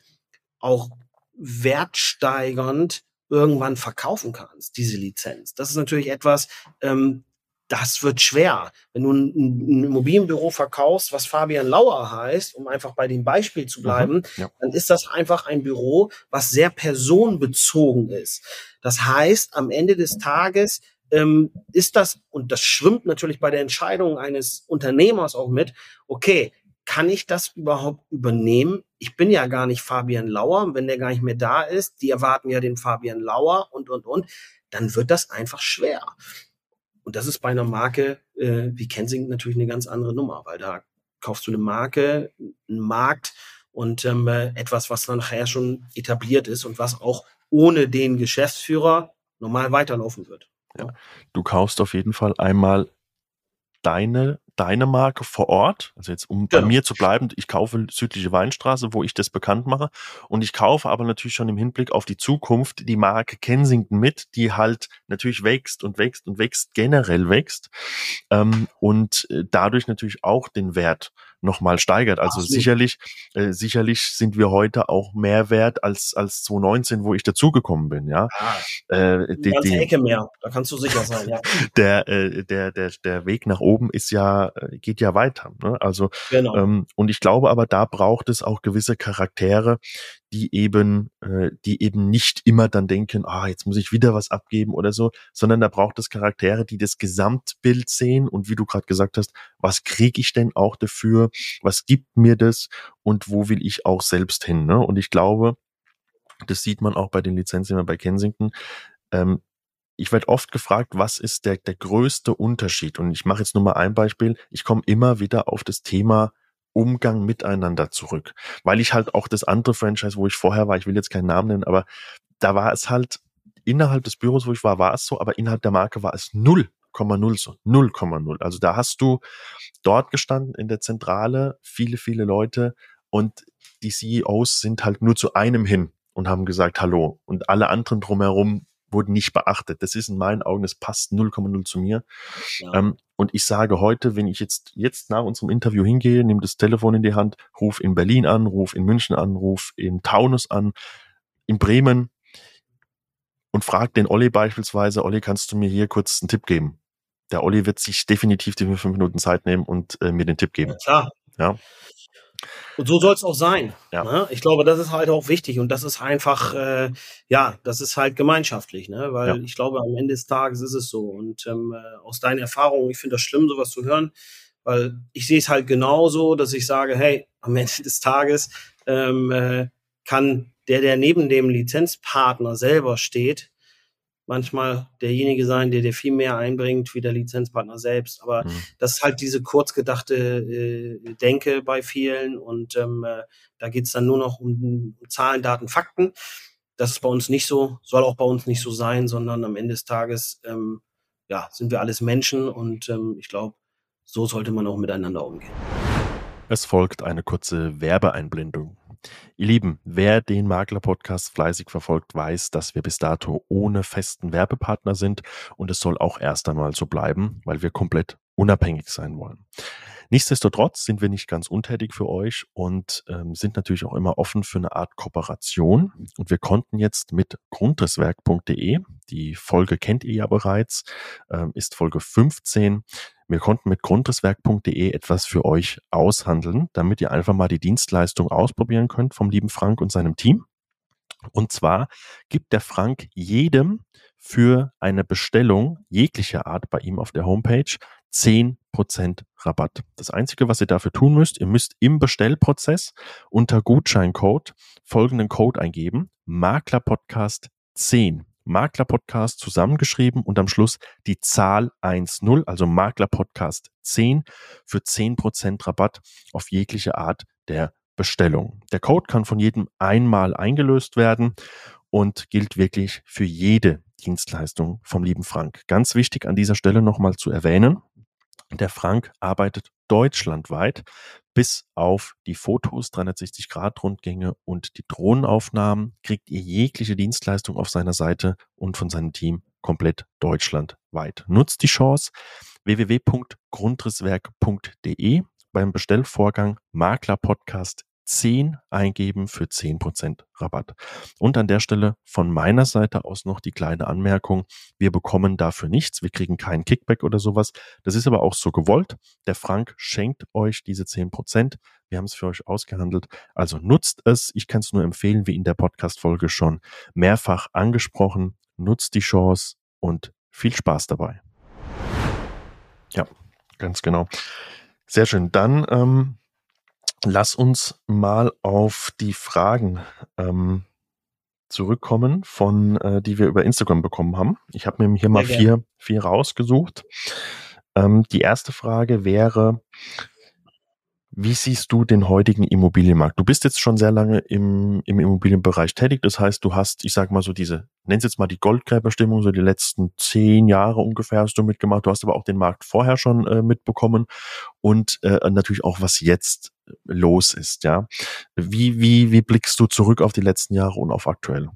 auch wertsteigernd irgendwann verkaufen kannst, diese Lizenz. Das ist natürlich etwas, ähm, das wird schwer. Wenn du ein, ein, Immobilienbüro verkaufst, was Fabian Lauer heißt, um einfach bei dem Beispiel zu mhm. bleiben, mhm, ja. dann ist das einfach ein Büro, was sehr personenbezogen ist. Das heißt, am Ende des Tages ähm, ist das, und das schwimmt natürlich bei der Entscheidung eines Unternehmers auch mit, okay, kann ich das überhaupt übernehmen? Ich bin ja gar nicht Fabian Lauer, wenn der gar nicht mehr da ist, die erwarten ja den Fabian Lauer und, und, und, dann wird das einfach schwer. Und das ist bei einer Marke äh, wie Kensington natürlich eine ganz andere Nummer, weil da kaufst du eine Marke, einen Markt und ähm, äh, etwas, was dann nachher schon etabliert ist und was auch ohne den Geschäftsführer normal weiterlaufen wird. Ja. Du kaufst auf jeden Fall einmal deine deine Marke vor Ort, also jetzt um genau. bei mir zu bleiben, ich kaufe südliche Weinstraße, wo ich das bekannt mache und ich kaufe aber natürlich schon im Hinblick auf die Zukunft die Marke Kensington mit, die halt natürlich wächst und wächst und wächst, generell wächst ähm, und äh, dadurch natürlich auch den Wert nochmal steigert. Also Absolut. sicherlich, äh, sicherlich sind wir heute auch mehr wert als, als 2019, wo ich dazugekommen bin, ja. Ah, äh, die, ganze die, Ecke mehr, da kannst du sicher sein, ja. [laughs] Der, äh, der, der, der Weg nach oben ist ja, äh, geht ja weiter. Ne? Also, genau. ähm, und ich glaube aber, da braucht es auch gewisse Charaktere, die eben, äh, die eben nicht immer dann denken, ah, jetzt muss ich wieder was abgeben oder so, sondern da braucht es Charaktere, die das Gesamtbild sehen und wie du gerade gesagt hast, was kriege ich denn auch dafür, was gibt mir das und wo will ich auch selbst hin. Ne? Und ich glaube, das sieht man auch bei den Lizenzen bei Kensington. Ähm, ich werde oft gefragt, was ist der, der größte Unterschied? Und ich mache jetzt nur mal ein Beispiel. Ich komme immer wieder auf das Thema Umgang miteinander zurück. Weil ich halt auch das andere Franchise, wo ich vorher war, ich will jetzt keinen Namen nennen, aber da war es halt innerhalb des Büros, wo ich war, war es so, aber innerhalb der Marke war es 0,0 so, 0,0. Also da hast du dort gestanden in der Zentrale, viele, viele Leute und die CEOs sind halt nur zu einem hin und haben gesagt Hallo und alle anderen drumherum wurden nicht beachtet. Das ist in meinen Augen, das passt 0,0 zu mir. Ja. Ähm, und ich sage heute, wenn ich jetzt, jetzt nach unserem Interview hingehe, nehme das Telefon in die Hand, ruf in Berlin an, ruf in München an, ruf in Taunus an, in Bremen und frag den Olli beispielsweise, Olli, kannst du mir hier kurz einen Tipp geben? Der Olli wird sich definitiv die fünf Minuten Zeit nehmen und äh, mir den Tipp geben. Ja, klar. Ja. Und so soll es auch sein. Ja. Ne? Ich glaube, das ist halt auch wichtig und das ist einfach, äh, ja, das ist halt gemeinschaftlich, ne? Weil ja. ich glaube, am Ende des Tages ist es so. Und ähm, äh, aus deinen Erfahrungen, ich finde das schlimm, sowas zu hören, weil ich sehe es halt genauso, dass ich sage, hey, am [laughs] Ende des Tages ähm, äh, kann der, der neben dem Lizenzpartner selber steht, manchmal derjenige sein, der dir viel mehr einbringt wie der Lizenzpartner selbst. Aber mhm. das ist halt diese kurzgedachte äh, Denke bei vielen und ähm, äh, da geht's dann nur noch um Zahlen, Daten, Fakten. Das ist bei uns nicht so, soll auch bei uns nicht so sein, sondern am Ende des Tages ähm, ja, sind wir alles Menschen und ähm, ich glaube, so sollte man auch miteinander umgehen. Es folgt eine kurze Werbeeinblendung. Ihr Lieben, wer den Makler-Podcast fleißig verfolgt, weiß, dass wir bis dato ohne festen Werbepartner sind und es soll auch erst einmal so bleiben, weil wir komplett unabhängig sein wollen. Nichtsdestotrotz sind wir nicht ganz untätig für euch und ähm, sind natürlich auch immer offen für eine Art Kooperation. Und wir konnten jetzt mit grundrisswerk.de, die Folge kennt ihr ja bereits, ähm, ist Folge 15, wir konnten mit grundrisswerk.de etwas für euch aushandeln, damit ihr einfach mal die Dienstleistung ausprobieren könnt vom lieben Frank und seinem Team. Und zwar gibt der Frank jedem für eine Bestellung jeglicher Art bei ihm auf der Homepage 10% Rabatt. Das Einzige, was ihr dafür tun müsst, ihr müsst im Bestellprozess unter Gutscheincode folgenden Code eingeben, Maklerpodcast 10. Maklerpodcast zusammengeschrieben und am Schluss die Zahl 1.0, also Maklerpodcast 10 für 10% Rabatt auf jegliche Art der Bestellung. Der Code kann von jedem einmal eingelöst werden und gilt wirklich für jede Dienstleistung vom lieben Frank. Ganz wichtig an dieser Stelle nochmal zu erwähnen, der Frank arbeitet deutschlandweit bis auf die Fotos, 360-Grad-Rundgänge und die Drohnenaufnahmen kriegt ihr jegliche Dienstleistung auf seiner Seite und von seinem Team komplett deutschlandweit. Nutzt die Chance www.grundrisswerk.de beim Bestellvorgang Makler Podcast 10 eingeben für 10% Rabatt. Und an der Stelle von meiner Seite aus noch die kleine Anmerkung. Wir bekommen dafür nichts. Wir kriegen keinen Kickback oder sowas. Das ist aber auch so gewollt. Der Frank schenkt euch diese 10%. Wir haben es für euch ausgehandelt. Also nutzt es. Ich kann es nur empfehlen, wie in der Podcast-Folge schon mehrfach angesprochen. Nutzt die Chance und viel Spaß dabei. Ja, ganz genau. Sehr schön. Dann ähm, lass uns mal auf die Fragen ähm, zurückkommen, von äh, die wir über Instagram bekommen haben. Ich habe mir hier mal vier, vier rausgesucht. Ähm, die erste Frage wäre, Wie siehst du den heutigen Immobilienmarkt? Du bist jetzt schon sehr lange im, im Immobilienbereich tätig. Das heißt, du hast, ich sag mal so diese, nenn's jetzt mal die Goldgräberstimmung, so die letzten zehn Jahre ungefähr hast du mitgemacht. Du hast aber auch den Markt vorher schon äh, mitbekommen und äh, natürlich auch, was jetzt los ist, ja. Wie, wie, wie blickst du zurück auf die letzten Jahre und auf aktuell?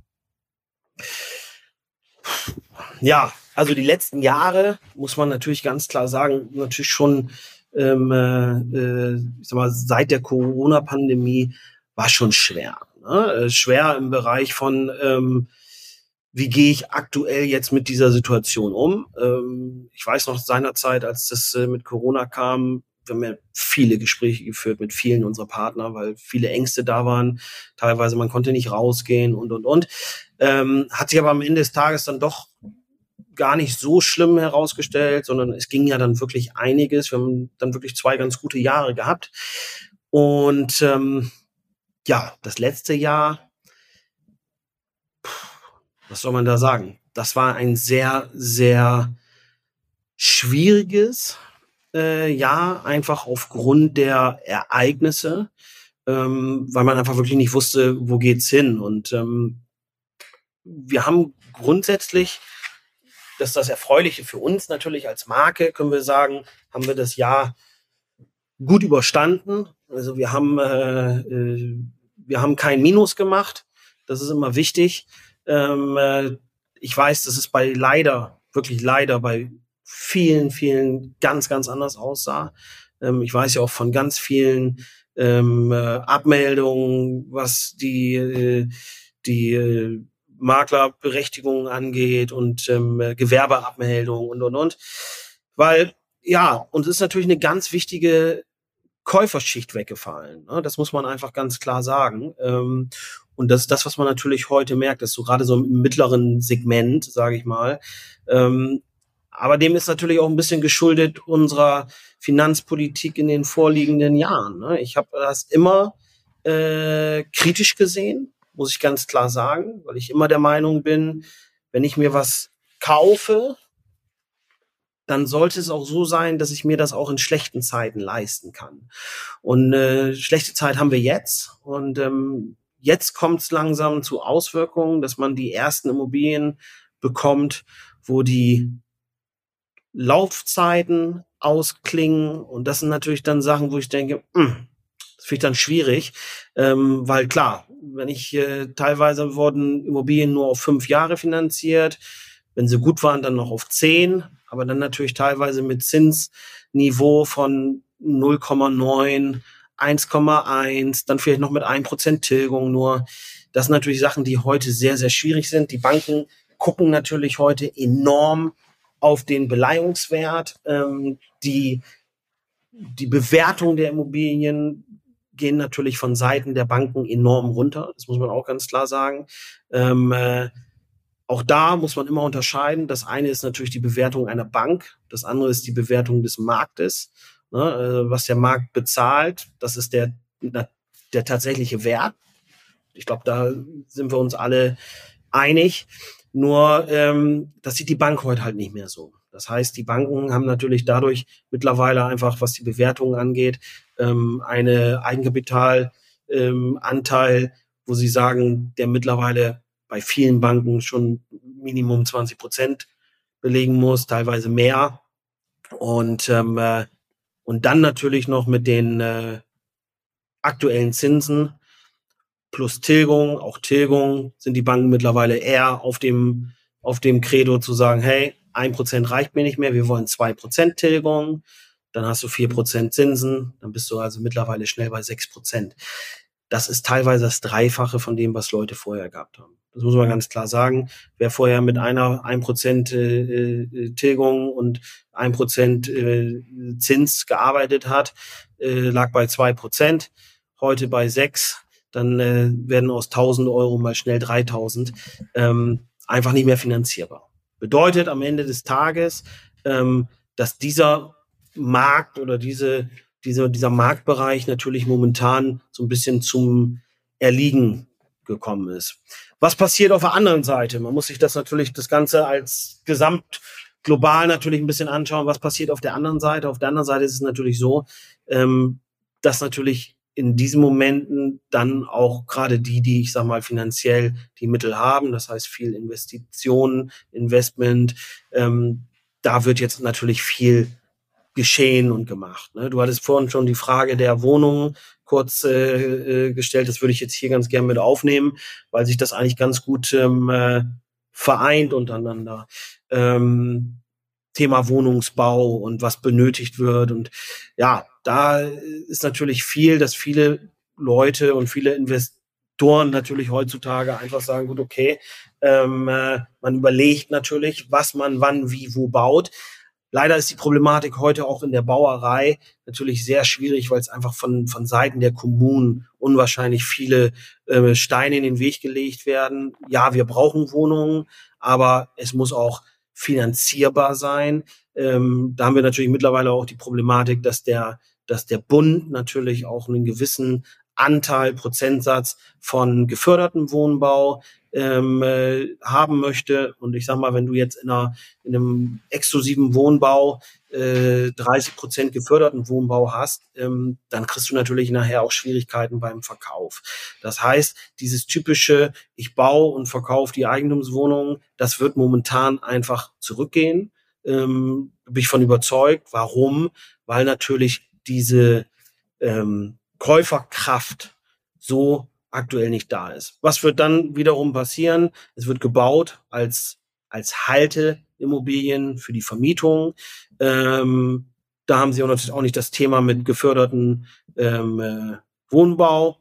Ja, also die letzten Jahre muss man natürlich ganz klar sagen, natürlich schon ähm, äh, äh, ich sag mal, seit der Corona-Pandemie war schon schwer. Ne? Äh, schwer im Bereich von, ähm, wie gehe ich aktuell jetzt mit dieser Situation um? Ähm, ich weiß noch seinerzeit, als das äh, mit Corona kam, wir haben ja viele Gespräche geführt mit vielen unserer Partner, weil viele Ängste da waren. Teilweise man konnte nicht rausgehen und und und. Ähm, hat sich aber am Ende des Tages dann doch gar nicht so schlimm herausgestellt, sondern es ging ja dann wirklich einiges. Wir haben dann wirklich zwei ganz gute Jahre gehabt. Und ähm, ja, das letzte Jahr, was soll man da sagen? Das war ein sehr, sehr schwieriges äh, Jahr, einfach aufgrund der Ereignisse, ähm, weil man einfach wirklich nicht wusste, wo geht's hin. Und ähm, wir haben grundsätzlich das ist das Erfreuliche für uns natürlich als Marke, können wir sagen, haben wir das Jahr gut überstanden. Also wir haben, äh, äh, wir haben kein Minus gemacht. Das ist immer wichtig. Ähm, äh, ich weiß, dass es bei leider, wirklich leider bei vielen, vielen ganz, ganz anders aussah. Ähm, ich weiß ja auch von ganz vielen ähm, äh, Abmeldungen, was die, äh, die äh, Maklerberechtigungen angeht und ähm, Gewerbeabmeldung und und und. Weil ja, uns ist natürlich eine ganz wichtige Käuferschicht weggefallen. Ne? Das muss man einfach ganz klar sagen. Ähm, und das ist das, was man natürlich heute merkt, dass so gerade so im mittleren Segment, sage ich mal. Ähm, aber dem ist natürlich auch ein bisschen geschuldet unserer Finanzpolitik in den vorliegenden Jahren. Ne? Ich habe das immer äh, kritisch gesehen muss ich ganz klar sagen, weil ich immer der Meinung bin, wenn ich mir was kaufe, dann sollte es auch so sein, dass ich mir das auch in schlechten Zeiten leisten kann. Und äh, schlechte Zeit haben wir jetzt. Und ähm, jetzt kommt es langsam zu Auswirkungen, dass man die ersten Immobilien bekommt, wo die Laufzeiten ausklingen. Und das sind natürlich dann Sachen, wo ich denke, mh, hm, das finde ich dann schwierig, ähm, weil klar, wenn ich äh, teilweise wurden Immobilien nur auf fünf Jahre finanziert, wenn sie gut waren, dann noch auf zehn, aber dann natürlich teilweise mit Zinsniveau von 0,9, 1,1, dann vielleicht noch mit 1% Tilgung nur. Das sind natürlich Sachen, die heute sehr, sehr schwierig sind. Die Banken gucken natürlich heute enorm auf den Beleihungswert. Ähm, die, die Bewertung der Immobilien gehen natürlich von Seiten der Banken enorm runter. Das muss man auch ganz klar sagen. Ähm, äh, auch da muss man immer unterscheiden. Das eine ist natürlich die Bewertung einer Bank, das andere ist die Bewertung des Marktes. Ne, äh, was der Markt bezahlt, das ist der, der tatsächliche Wert. Ich glaube, da sind wir uns alle einig. Nur ähm, das sieht die Bank heute halt nicht mehr so. Das heißt, die Banken haben natürlich dadurch mittlerweile einfach, was die Bewertung angeht, ähm, eine Eigenkapitalanteil, ähm, wo sie sagen, der mittlerweile bei vielen Banken schon Minimum 20 Prozent belegen muss, teilweise mehr. Und, ähm, äh, und dann natürlich noch mit den äh, aktuellen Zinsen plus Tilgung, auch Tilgung, sind die Banken mittlerweile eher auf dem, auf dem Credo zu sagen, hey, ein Prozent reicht mir nicht mehr, wir wollen zwei Prozent Tilgung dann hast du vier Prozent Zinsen, dann bist du also mittlerweile schnell bei sechs Prozent. Das ist teilweise das Dreifache von dem, was Leute vorher gehabt haben. Das muss man ganz klar sagen. Wer vorher mit einer ein Prozent äh, äh Tilgung und ein Prozent äh, Zins gearbeitet hat, lag bei zwei Prozent. Heute bei sechs. Dann äh, werden aus 1000 Euro mal schnell 3000. Ähm, einfach nicht mehr finanzierbar. Bedeutet am Ende des Tages, ähm, dass dieser Markt oder diese, diese, dieser Marktbereich natürlich momentan so ein bisschen zum Erliegen gekommen ist. Was passiert auf der anderen Seite? Man muss sich das natürlich das Ganze als Gesamt global natürlich ein bisschen anschauen, was passiert auf der anderen Seite. Auf der anderen Seite ist es natürlich so, ähm, dass natürlich in diesen Momenten dann auch gerade die, die ich sag mal finanziell die Mittel haben, das heißt viel Investitionen, Investment, ähm, da wird jetzt natürlich viel geschehen und gemacht. Ne? Du hattest vorhin schon die Frage der Wohnungen kurz äh, äh, gestellt. Das würde ich jetzt hier ganz gern mit aufnehmen, weil sich das eigentlich ganz gut ähm, äh, vereint untereinander. Ähm, Thema Wohnungsbau und was benötigt wird. Und ja, da ist natürlich viel, dass viele Leute und viele Investoren natürlich heutzutage einfach sagen, gut, okay, ähm, äh, man überlegt natürlich, was man wann, wie, wo baut. Leider ist die Problematik heute auch in der Bauerei natürlich sehr schwierig, weil es einfach von, von Seiten der Kommunen unwahrscheinlich viele äh, Steine in den Weg gelegt werden. Ja, wir brauchen Wohnungen, aber es muss auch finanzierbar sein. Ähm, da haben wir natürlich mittlerweile auch die Problematik, dass der, dass der Bund natürlich auch einen gewissen Anteil, Prozentsatz von gefördertem Wohnbau ähm, äh, haben möchte. Und ich sag mal, wenn du jetzt in, einer, in einem exklusiven Wohnbau äh, 30 Prozent geförderten Wohnbau hast, ähm, dann kriegst du natürlich nachher auch Schwierigkeiten beim Verkauf. Das heißt, dieses typische, ich baue und verkaufe die Eigentumswohnungen, das wird momentan einfach zurückgehen. Ähm, bin ich von überzeugt. Warum? Weil natürlich diese ähm, Käuferkraft so aktuell nicht da ist. Was wird dann wiederum passieren? Es wird gebaut als, als Halteimmobilien für die Vermietung. Ähm, da haben sie auch natürlich auch nicht das Thema mit geförderten ähm, äh, Wohnbau,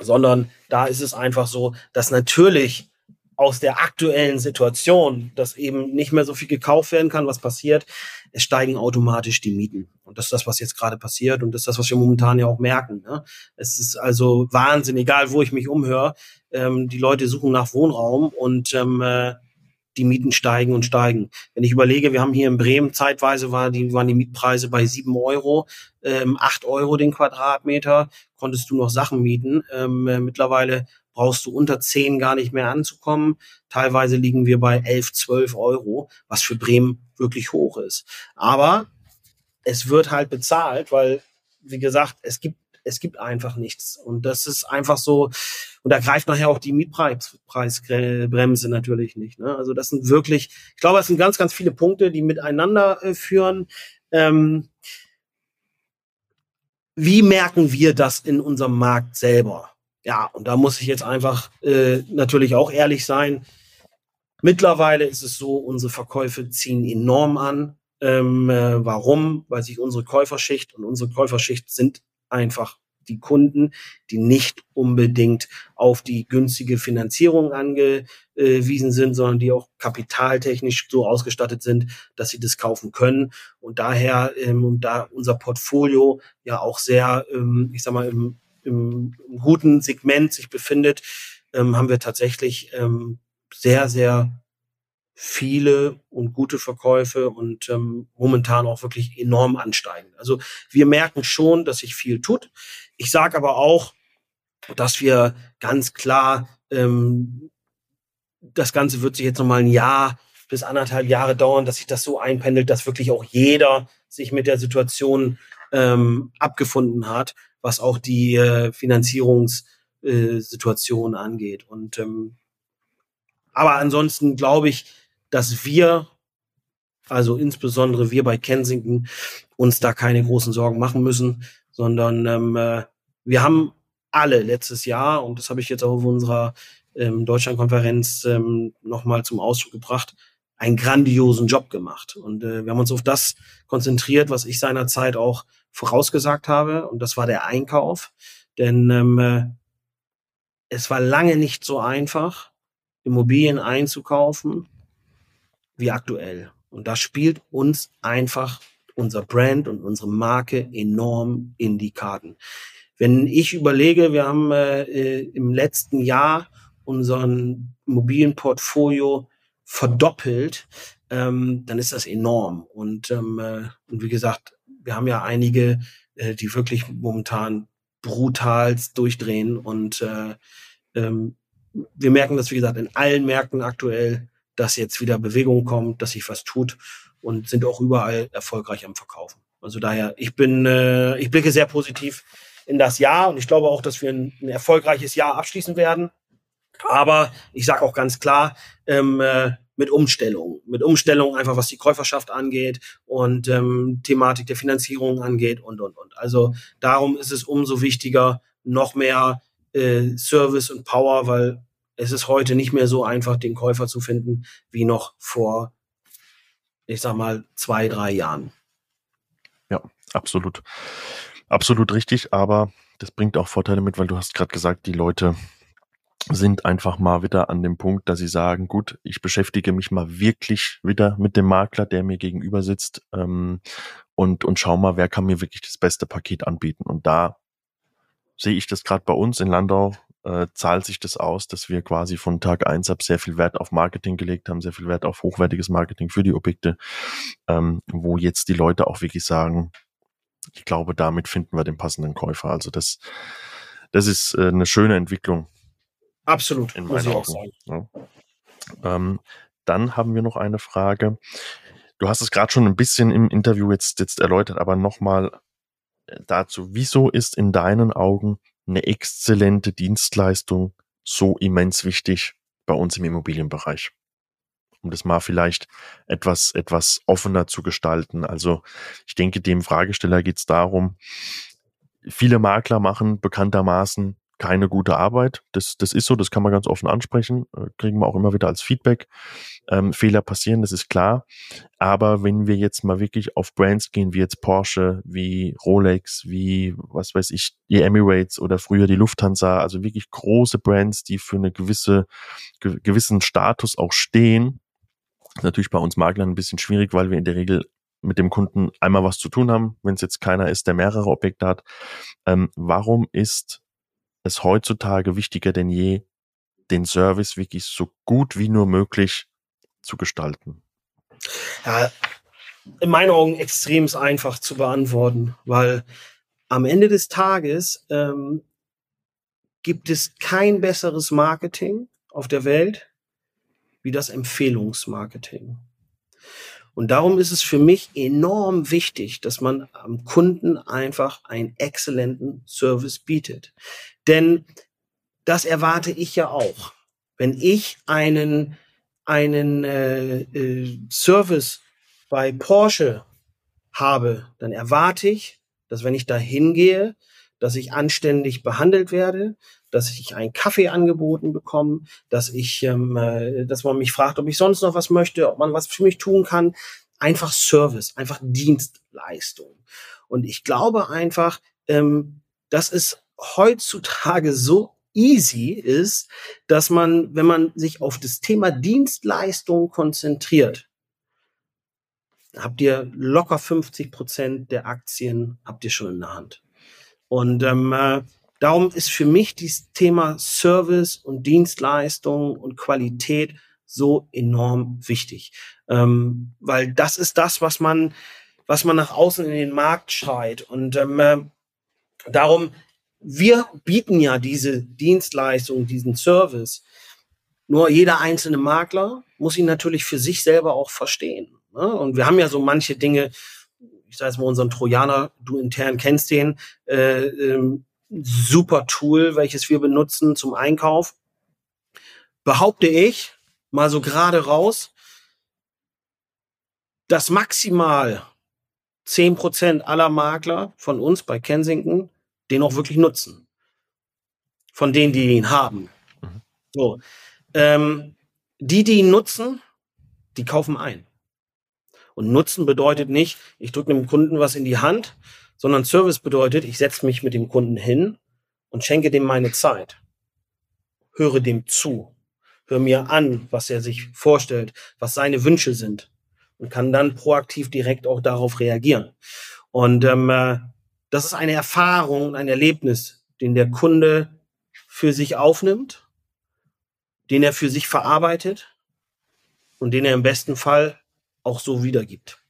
sondern da ist es einfach so, dass natürlich aus der aktuellen Situation, dass eben nicht mehr so viel gekauft werden kann, was passiert, es steigen automatisch die Mieten. Und das ist das, was jetzt gerade passiert und das ist das, was wir momentan ja auch merken. Ne? Es ist also Wahnsinn, egal wo ich mich umhöre, ähm, die Leute suchen nach Wohnraum und ähm, äh, die Mieten steigen und steigen. Wenn ich überlege, wir haben hier in Bremen zeitweise war die, waren die Mietpreise bei sieben Euro, ähm, acht Euro den Quadratmeter, konntest du noch Sachen mieten. Ähm, äh, mittlerweile brauchst du unter zehn gar nicht mehr anzukommen. Teilweise liegen wir bei elf, zwölf Euro, was für Bremen wirklich hoch ist. Aber es wird halt bezahlt, weil, wie gesagt, es gibt es gibt einfach nichts. Und das ist einfach so, und da greift nachher auch die Mietpreisbremse natürlich nicht. Ne? Also das sind wirklich, ich glaube, es sind ganz, ganz viele Punkte, die miteinander äh, führen. Ähm, wie merken wir das in unserem Markt selber? Ja, und da muss ich jetzt einfach äh, natürlich auch ehrlich sein. Mittlerweile ist es so, unsere Verkäufe ziehen enorm an. Ähm, äh, warum? Weil sich unsere Käuferschicht und unsere Käuferschicht sind einfach die Kunden, die nicht unbedingt auf die günstige Finanzierung angewiesen sind, sondern die auch kapitaltechnisch so ausgestattet sind, dass sie das kaufen können. Und daher, ähm, und da unser Portfolio ja auch sehr, ähm, ich sag mal, im, im, im guten Segment sich befindet, ähm, haben wir tatsächlich ähm, sehr, sehr viele und gute Verkäufe und ähm, momentan auch wirklich enorm ansteigen. Also wir merken schon, dass sich viel tut. Ich sage aber auch, dass wir ganz klar, ähm, das Ganze wird sich jetzt noch mal ein Jahr bis anderthalb Jahre dauern, dass sich das so einpendelt, dass wirklich auch jeder sich mit der Situation ähm, abgefunden hat, was auch die äh, Finanzierungssituation äh, angeht. Und ähm, aber ansonsten glaube ich, dass wir, also insbesondere wir bei Kensington, uns da keine großen Sorgen machen müssen, sondern ähm, äh, wir haben alle letztes Jahr, und das habe ich jetzt auch auf unserer ähm, Deutschlandkonferenz ähm, nochmal zum Ausdruck gebracht, einen grandiosen Job gemacht. Und äh, wir haben uns auf das konzentriert, was ich seinerzeit auch vorausgesagt habe, und das war der Einkauf. Denn ähm, äh, es war lange nicht so einfach, Immobilien einzukaufen wie aktuell. Und das spielt uns einfach unser Brand und unsere Marke enorm in die Karten. Wenn ich überlege, wir haben äh, äh im letzten Jahr unseren mobilen Portfolio verdoppelt, ähm, dann ist das enorm. Und, ähm, äh, und wie gesagt, wir haben ja einige, äh, die wirklich momentan brutal durchdrehen. Und äh, ähm, wir merken das, wie gesagt, in allen Märkten aktuell, dass jetzt wieder Bewegung kommt, dass sich was tut und sind auch überall erfolgreich am Verkaufen. Also daher, ich bin, äh, ich blicke sehr positiv in das Jahr und ich glaube auch, dass wir ein, ein erfolgreiches Jahr abschließen werden. Aber ich sage auch ganz klar, ähm, äh, mit Umstellung, mit Umstellung einfach was die Käuferschaft angeht und ähm, Thematik der Finanzierung angeht und und und. Also darum ist es umso wichtiger, noch mehr äh, Service und Power, weil es ist heute nicht mehr so einfach, den Käufer zu finden, wie noch vor, ich sag mal, zwei, drei Jahren. Ja, absolut. Absolut richtig, aber das bringt auch Vorteile mit, weil du hast gerade gesagt, die Leute sind einfach mal wieder an dem Punkt, dass sie sagen, gut, ich beschäftige mich mal wirklich wieder mit dem Makler, der mir gegenüber sitzt ähm, und, und schau mal, wer kann mir wirklich das beste Paket anbieten. Und da sehe ich das gerade bei uns in Landau, äh, zahlt sich das aus, dass wir quasi von Tag eins ab sehr viel Wert auf Marketing gelegt haben, sehr viel Wert auf hochwertiges Marketing für die Objekte, ähm, wo jetzt die Leute auch wirklich sagen, ich glaube, damit finden wir den passenden Käufer. Also das, das ist äh, eine schöne Entwicklung. Absolut, in meinen Augen. Ja. Ähm, dann haben wir noch eine Frage. Du hast es gerade schon ein bisschen im Interview jetzt, jetzt erläutert, aber nochmal äh, dazu. Wieso ist in deinen Augen eine exzellente Dienstleistung so immens wichtig bei uns im Immobilienbereich? Um das mal vielleicht etwas, etwas offener zu gestalten. Also ich denke, dem Fragesteller geht es darum, viele Makler machen bekanntermaßen keine gute Arbeit. Das, das ist so, das kann man ganz offen ansprechen, äh, kriegen wir auch immer wieder als Feedback. Ähm, Fehler passieren, das ist klar. Aber wenn wir jetzt mal wirklich auf Brands gehen, wie jetzt Porsche, wie Rolex, wie, was weiß ich, die Emirates oder früher die Lufthansa, also wirklich große Brands, die für eine gewisse, ge gewissen Status auch stehen, ist natürlich bei uns Maklern ein bisschen schwierig, weil wir in der Regel mit dem Kunden einmal was zu tun haben, wenn es jetzt keiner ist, der mehrere Objekte hat. Ähm, warum ist es heutzutage wichtiger denn je, den Service wirklich so gut wie nur möglich zu gestalten? Ja, in meinen Augen extrem einfach zu beantworten, weil am Ende des Tages ähm, gibt es kein besseres Marketing auf der Welt wie das Empfehlungsmarketing. Und darum ist es für mich enorm wichtig, dass man am Kunden einfach einen exzellenten Service bietet. Denn das erwarte ich ja auch. Wenn ich einen, einen äh, äh, Service bei Porsche habe, dann erwarte ich, dass wenn ich da hingehe, dass ich anständig behandelt werde, dass ich einen Kaffee angeboten bekomme, dass ich, ähm, äh, dass man mich fragt, ob ich sonst noch was möchte, ob man was für mich tun kann. Einfach Service, einfach Dienstleistung. Und ich glaube einfach, ähm, das ist heutzutage so easy ist, dass man, wenn man sich auf das Thema Dienstleistung konzentriert, habt ihr locker 50 Prozent der Aktien habt ihr schon in der Hand. Und ähm, äh, darum ist für mich dieses Thema Service und Dienstleistung und Qualität so enorm wichtig, ähm, weil das ist das, was man, was man nach außen in den Markt schreit. Und ähm, äh, darum wir bieten ja diese Dienstleistung, diesen Service. Nur jeder einzelne Makler muss ihn natürlich für sich selber auch verstehen. Ne? Und wir haben ja so manche Dinge, ich sage jetzt mal unseren Trojaner, du intern kennst den, äh, ähm, super Tool, welches wir benutzen zum Einkauf. Behaupte ich, mal so gerade raus, dass maximal zehn Prozent aller Makler von uns bei Kensington den auch wirklich nutzen. Von denen, die ihn haben. Mhm. So. Ähm, die, die ihn nutzen, die kaufen ein. Und nutzen bedeutet nicht, ich drücke dem Kunden was in die Hand, sondern Service bedeutet, ich setze mich mit dem Kunden hin und schenke dem meine Zeit. Höre dem zu. Hör mir an, was er sich vorstellt, was seine Wünsche sind und kann dann proaktiv direkt auch darauf reagieren. Und ähm, äh, das ist eine Erfahrung, ein Erlebnis, den der Kunde für sich aufnimmt, den er für sich verarbeitet und den er im besten Fall auch so wiedergibt.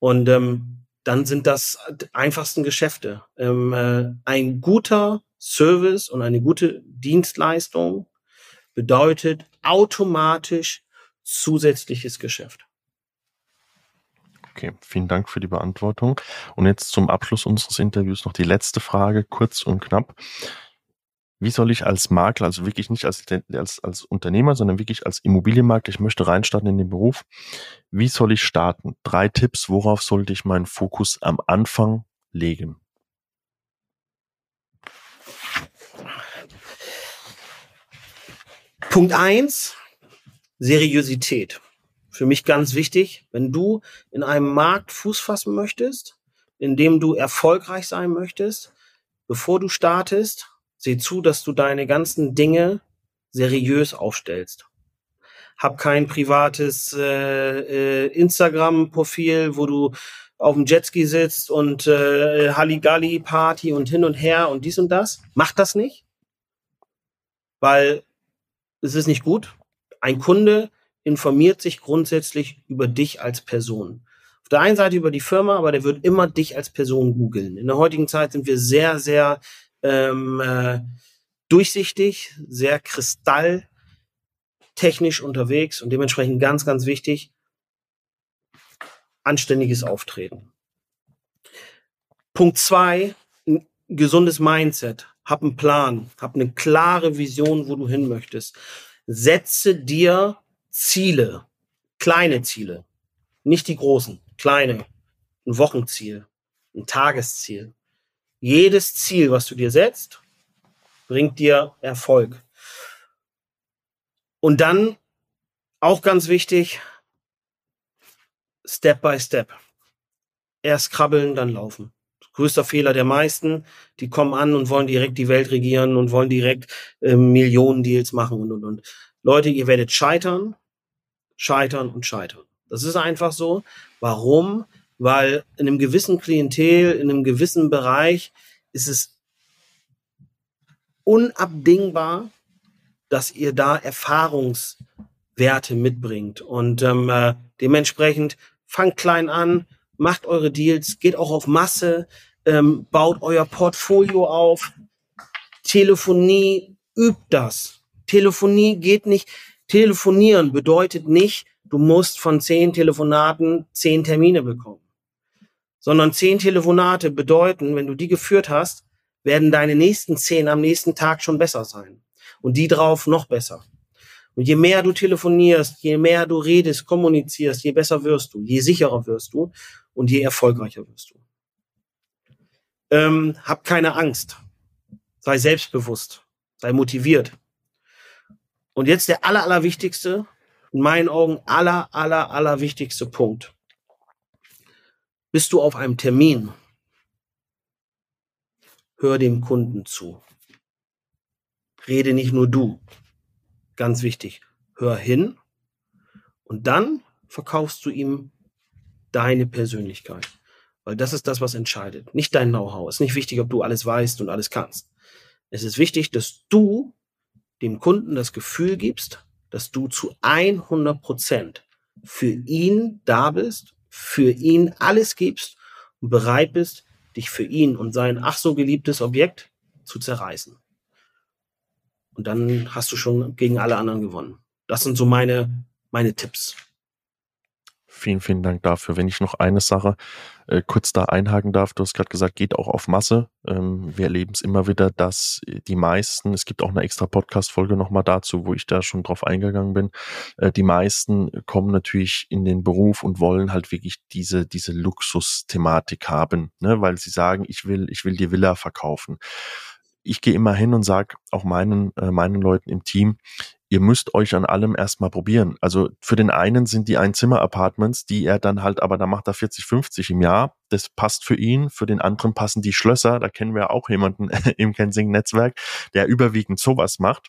Und ähm, dann sind das einfachsten Geschäfte. Ähm, äh, ein guter Service und eine gute Dienstleistung bedeutet automatisch zusätzliches Geschäft. Okay, vielen Dank für die Beantwortung. Und jetzt zum Abschluss unseres Interviews noch die letzte Frage, kurz und knapp. Wie soll ich als Makler, also wirklich nicht als, als, als Unternehmer, sondern wirklich als Immobilienmakler, ich möchte reinstarten in den Beruf, wie soll ich starten? Drei Tipps, worauf sollte ich meinen Fokus am Anfang legen? Punkt eins: Seriosität für mich ganz wichtig, wenn du in einem Markt Fuß fassen möchtest, in dem du erfolgreich sein möchtest, bevor du startest, seh zu, dass du deine ganzen Dinge seriös aufstellst. Hab kein privates äh, äh, Instagram-Profil, wo du auf dem Jetski sitzt und äh, Halligalli Party und hin und her und dies und das. Mach das nicht, weil es ist nicht gut. Ein Kunde informiert sich grundsätzlich über dich als Person. Auf der einen Seite über die Firma, aber der wird immer dich als Person googeln. In der heutigen Zeit sind wir sehr, sehr ähm, äh, durchsichtig, sehr kristalltechnisch unterwegs und dementsprechend ganz, ganz wichtig, anständiges Auftreten. Punkt zwei, ein gesundes Mindset. Hab einen Plan, hab eine klare Vision, wo du hin möchtest. Setze dir Ziele, kleine Ziele, nicht die großen, kleine, ein Wochenziel, ein Tagesziel. Jedes Ziel, was du dir setzt, bringt dir Erfolg. Und dann, auch ganz wichtig, Step by Step. Erst krabbeln, dann laufen. Größter Fehler der meisten, die kommen an und wollen direkt die Welt regieren und wollen direkt äh, Millionen Deals machen und, und, und. Leute, ihr werdet scheitern, scheitern und scheitern. Das ist einfach so. Warum? Weil in einem gewissen Klientel, in einem gewissen Bereich ist es unabdingbar, dass ihr da Erfahrungswerte mitbringt. Und ähm, äh, dementsprechend fangt klein an, macht eure Deals, geht auch auf Masse, ähm, baut euer Portfolio auf. Telefonie, übt das. Telefonie geht nicht, Telefonieren bedeutet nicht, du musst von zehn Telefonaten zehn Termine bekommen, sondern zehn Telefonate bedeuten, wenn du die geführt hast, werden deine nächsten zehn am nächsten Tag schon besser sein und die drauf noch besser. Und je mehr du telefonierst, je mehr du redest, kommunizierst, je besser wirst du, je sicherer wirst du und je erfolgreicher wirst du. Ähm, hab keine Angst. Sei selbstbewusst. Sei motiviert. Und jetzt der aller, aller wichtigste, in meinen Augen aller, aller, aller wichtigste Punkt. Bist du auf einem Termin? Hör dem Kunden zu. Rede nicht nur du. Ganz wichtig. Hör hin und dann verkaufst du ihm deine Persönlichkeit. Weil das ist das, was entscheidet. Nicht dein Know-how. Es ist nicht wichtig, ob du alles weißt und alles kannst. Es ist wichtig, dass du dem Kunden das Gefühl gibst, dass du zu 100 Prozent für ihn da bist, für ihn alles gibst und bereit bist, dich für ihn und sein ach so geliebtes Objekt zu zerreißen. Und dann hast du schon gegen alle anderen gewonnen. Das sind so meine, meine Tipps. Vielen, vielen Dank dafür. Wenn ich noch eine Sache äh, kurz da einhaken darf, du hast gerade gesagt, geht auch auf Masse. Ähm, wir erleben es immer wieder, dass die meisten, es gibt auch eine extra Podcast-Folge nochmal dazu, wo ich da schon drauf eingegangen bin, äh, die meisten kommen natürlich in den Beruf und wollen halt wirklich diese, diese Luxus-Thematik haben, ne? weil sie sagen, ich will, ich will die Villa verkaufen ich gehe immer hin und sage auch meinen, äh, meinen Leuten im Team, ihr müsst euch an allem erstmal probieren. Also für den einen sind die Einzimmer-Apartments, die er dann halt, aber da macht er 40, 50 im Jahr. Das passt für ihn. Für den anderen passen die Schlösser. Da kennen wir auch jemanden [laughs] im Kensing-Netzwerk, der überwiegend sowas macht.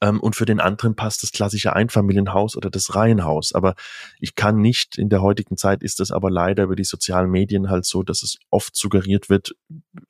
Ähm, und für den anderen passt das klassische Einfamilienhaus oder das Reihenhaus. Aber ich kann nicht, in der heutigen Zeit ist es aber leider über die sozialen Medien halt so, dass es oft suggeriert wird,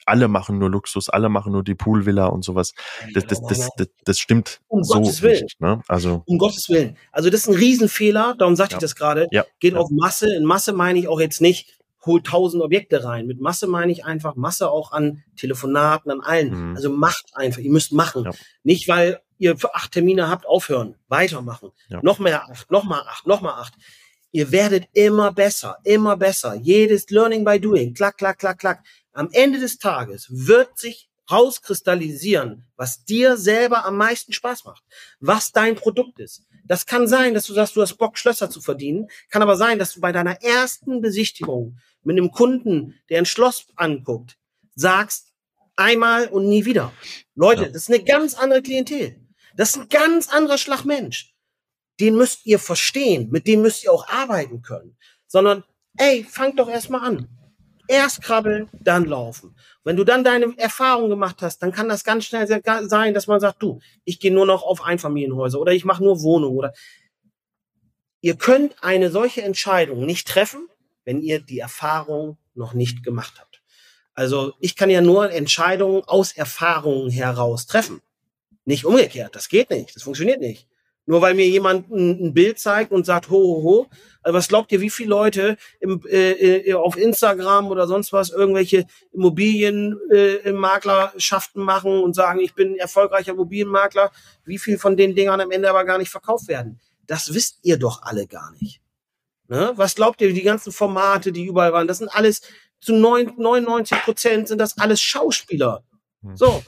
alle machen nur Luxus, alle machen nur die Poolvilla und sowas. Das, das, das, das, das stimmt um so Gottes Willen. nicht. Ne? Also, um Gottes Willen. Also das ist ein Riesenfehler, darum sagte ja. ich das gerade. Ja. Geht ja. auf Masse. In Masse meine ich auch jetzt nicht, holt tausend Objekte rein. Mit Masse meine ich einfach Masse auch an Telefonaten, an allen. Mhm. Also macht einfach, ihr müsst machen. Ja. Nicht, weil ihr acht Termine habt, aufhören, weitermachen. Ja. Noch mehr acht, noch mal acht, noch mal acht. Ihr werdet immer besser, immer besser. Jedes Learning by Doing, klack, klack, klack, klack. Am Ende des Tages wird sich rauskristallisieren, was dir selber am meisten Spaß macht, was dein Produkt ist. Das kann sein, dass du sagst, du hast Bock, Schlösser zu verdienen. Kann aber sein, dass du bei deiner ersten Besichtigung mit einem Kunden, der ein Schloss anguckt, sagst, einmal und nie wieder. Leute, ja. das ist eine ganz andere Klientel. Das ist ein ganz anderer Schlagmensch. Den müsst ihr verstehen, mit dem müsst ihr auch arbeiten können. Sondern, ey, fangt doch erstmal an. Erst krabbeln, dann laufen. Wenn du dann deine Erfahrung gemacht hast, dann kann das ganz schnell sein, dass man sagt, du, ich gehe nur noch auf Einfamilienhäuser oder ich mache nur Wohnungen oder ihr könnt eine solche Entscheidung nicht treffen, wenn ihr die Erfahrung noch nicht gemacht habt. Also ich kann ja nur Entscheidungen aus Erfahrungen heraus treffen. Nicht umgekehrt. Das geht nicht. Das funktioniert nicht. Nur weil mir jemand ein, ein Bild zeigt und sagt, ho, ho, ho. Also was glaubt ihr, wie viele Leute im, äh, äh auf Instagram oder sonst was irgendwelche Immobilienmaklerschaften äh, machen und sagen, ich bin erfolgreicher Immobilienmakler, wie viel von den Dingern am Ende aber gar nicht verkauft werden? Das wisst ihr doch alle gar nicht. Ne? Was glaubt ihr, die ganzen Formate, die überall waren, das sind alles, zu 99 Prozent sind das alles Schauspieler. Hm. So,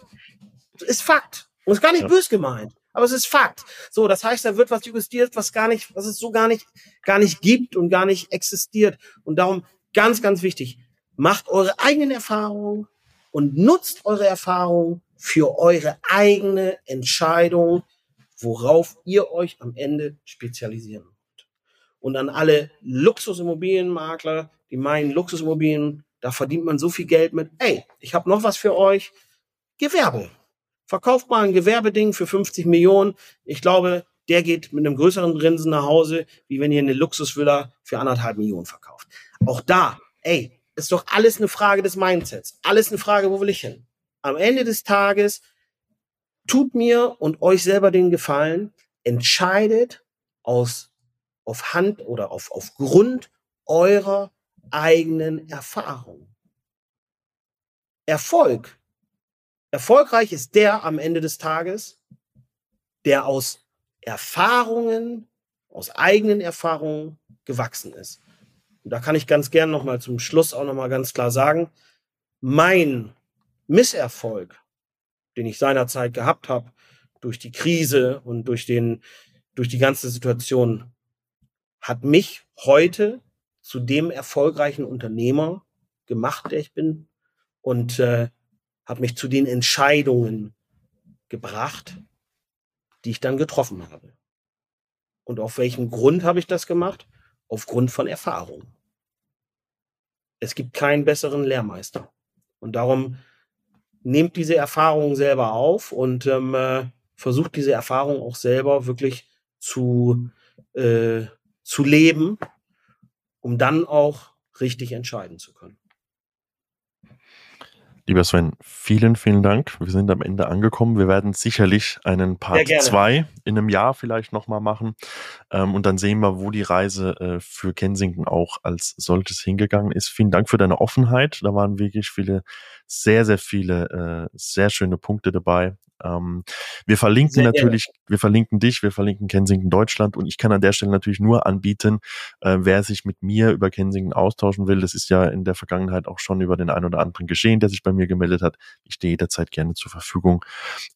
ist Fakt. Und ist gar nicht ja. bös gemeint aber es ist Fakt. So, das heißt, da wird was justiert, was gar nicht, was es so gar nicht, gar nicht gibt und gar nicht existiert. Und darum ganz, ganz wichtig, macht eure eigenen Erfahrungen und nutzt eure Erfahrungen für eure eigene Entscheidung, worauf ihr euch am Ende spezialisieren wollt. Und an alle Luxusimmobilienmakler, die meinen Luxusimmobilien, da verdient man so viel Geld mit. Ey, ich habe noch was für euch. Gewerbe. Verkauft mal ein Gewerbeding für 50 Millionen. Ich glaube, der geht mit einem größeren Grinsen nach Hause, wie wenn ihr eine Luxusvilla für anderthalb Millionen verkauft. Auch da, ey, ist doch alles eine Frage des Mindsets. Alles eine Frage, wo will ich hin? Am Ende des Tages tut mir und euch selber den Gefallen, entscheidet aus, auf Hand oder auf, auf Grund eurer eigenen Erfahrung. Erfolg Erfolgreich ist der am Ende des Tages, der aus Erfahrungen, aus eigenen Erfahrungen gewachsen ist. Und da kann ich ganz gern noch mal zum Schluss auch noch mal ganz klar sagen, mein Misserfolg, den ich seinerzeit gehabt habe, durch die Krise und durch den, durch die ganze Situation, hat mich heute zu dem erfolgreichen Unternehmer gemacht, der ich bin. Und äh, hat mich zu den Entscheidungen gebracht, die ich dann getroffen habe. Und auf welchem Grund habe ich das gemacht? Aufgrund von Erfahrung. Es gibt keinen besseren Lehrmeister. Und darum nehmt diese Erfahrung selber auf und ähm, äh, versucht diese Erfahrung auch selber wirklich zu, äh, zu leben, um dann auch richtig entscheiden zu können. Lieber Sven, vielen, vielen Dank. Wir sind am Ende angekommen. Wir werden sicherlich einen Part 2 in einem Jahr vielleicht nochmal machen. Ähm, und dann sehen wir, wo die Reise äh, für Kensington auch als solches hingegangen ist. Vielen Dank für deine Offenheit. Da waren wirklich viele, sehr, sehr viele, äh, sehr schöne Punkte dabei. Ähm, wir verlinken natürlich, wir verlinken dich, wir verlinken Kensington Deutschland und ich kann an der Stelle natürlich nur anbieten, äh, wer sich mit mir über Kensington austauschen will. Das ist ja in der Vergangenheit auch schon über den einen oder anderen geschehen, der sich bei mir gemeldet hat. Ich stehe jederzeit gerne zur Verfügung.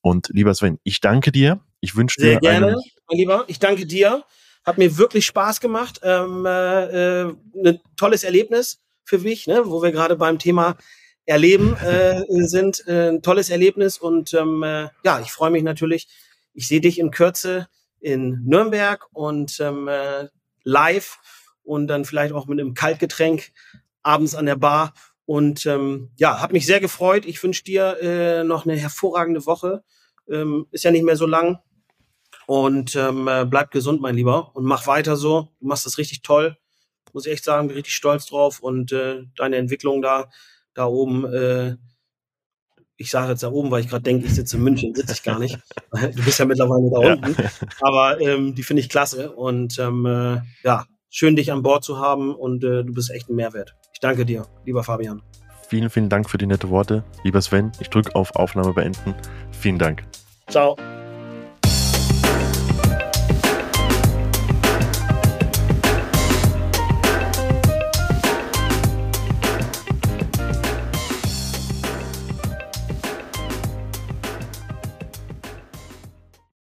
Und lieber Sven, ich danke dir. Ich wünsche dir. Sehr gerne, mein Lieber. Ich danke dir. Hat mir wirklich Spaß gemacht. Ähm, äh, äh, ein tolles Erlebnis für mich, ne, wo wir gerade beim Thema erleben äh, sind. Äh, ein tolles Erlebnis und ähm, äh, ja, ich freue mich natürlich. Ich sehe dich in Kürze in Nürnberg und ähm, äh, live und dann vielleicht auch mit einem Kaltgetränk abends an der Bar. Und ähm, ja, habe mich sehr gefreut. Ich wünsche dir äh, noch eine hervorragende Woche. Ähm, ist ja nicht mehr so lang. Und ähm, äh, bleib gesund, mein Lieber. Und mach weiter so. Du machst das richtig toll. Muss ich echt sagen, bin richtig stolz drauf. Und äh, deine Entwicklung da da oben, äh, ich sage jetzt da oben, weil ich gerade denke, ich sitze in München, sitze ich gar nicht. [laughs] Du bist ja mittlerweile da unten. Ja. Aber ähm, die finde ich klasse. Und ähm, äh, ja, schön, dich an Bord zu haben und äh, du bist echt ein Mehrwert. Ich danke dir, lieber Fabian. Vielen, vielen Dank für die nette Worte. Lieber Sven, ich drücke auf Aufnahme beenden. Vielen Dank. Ciao.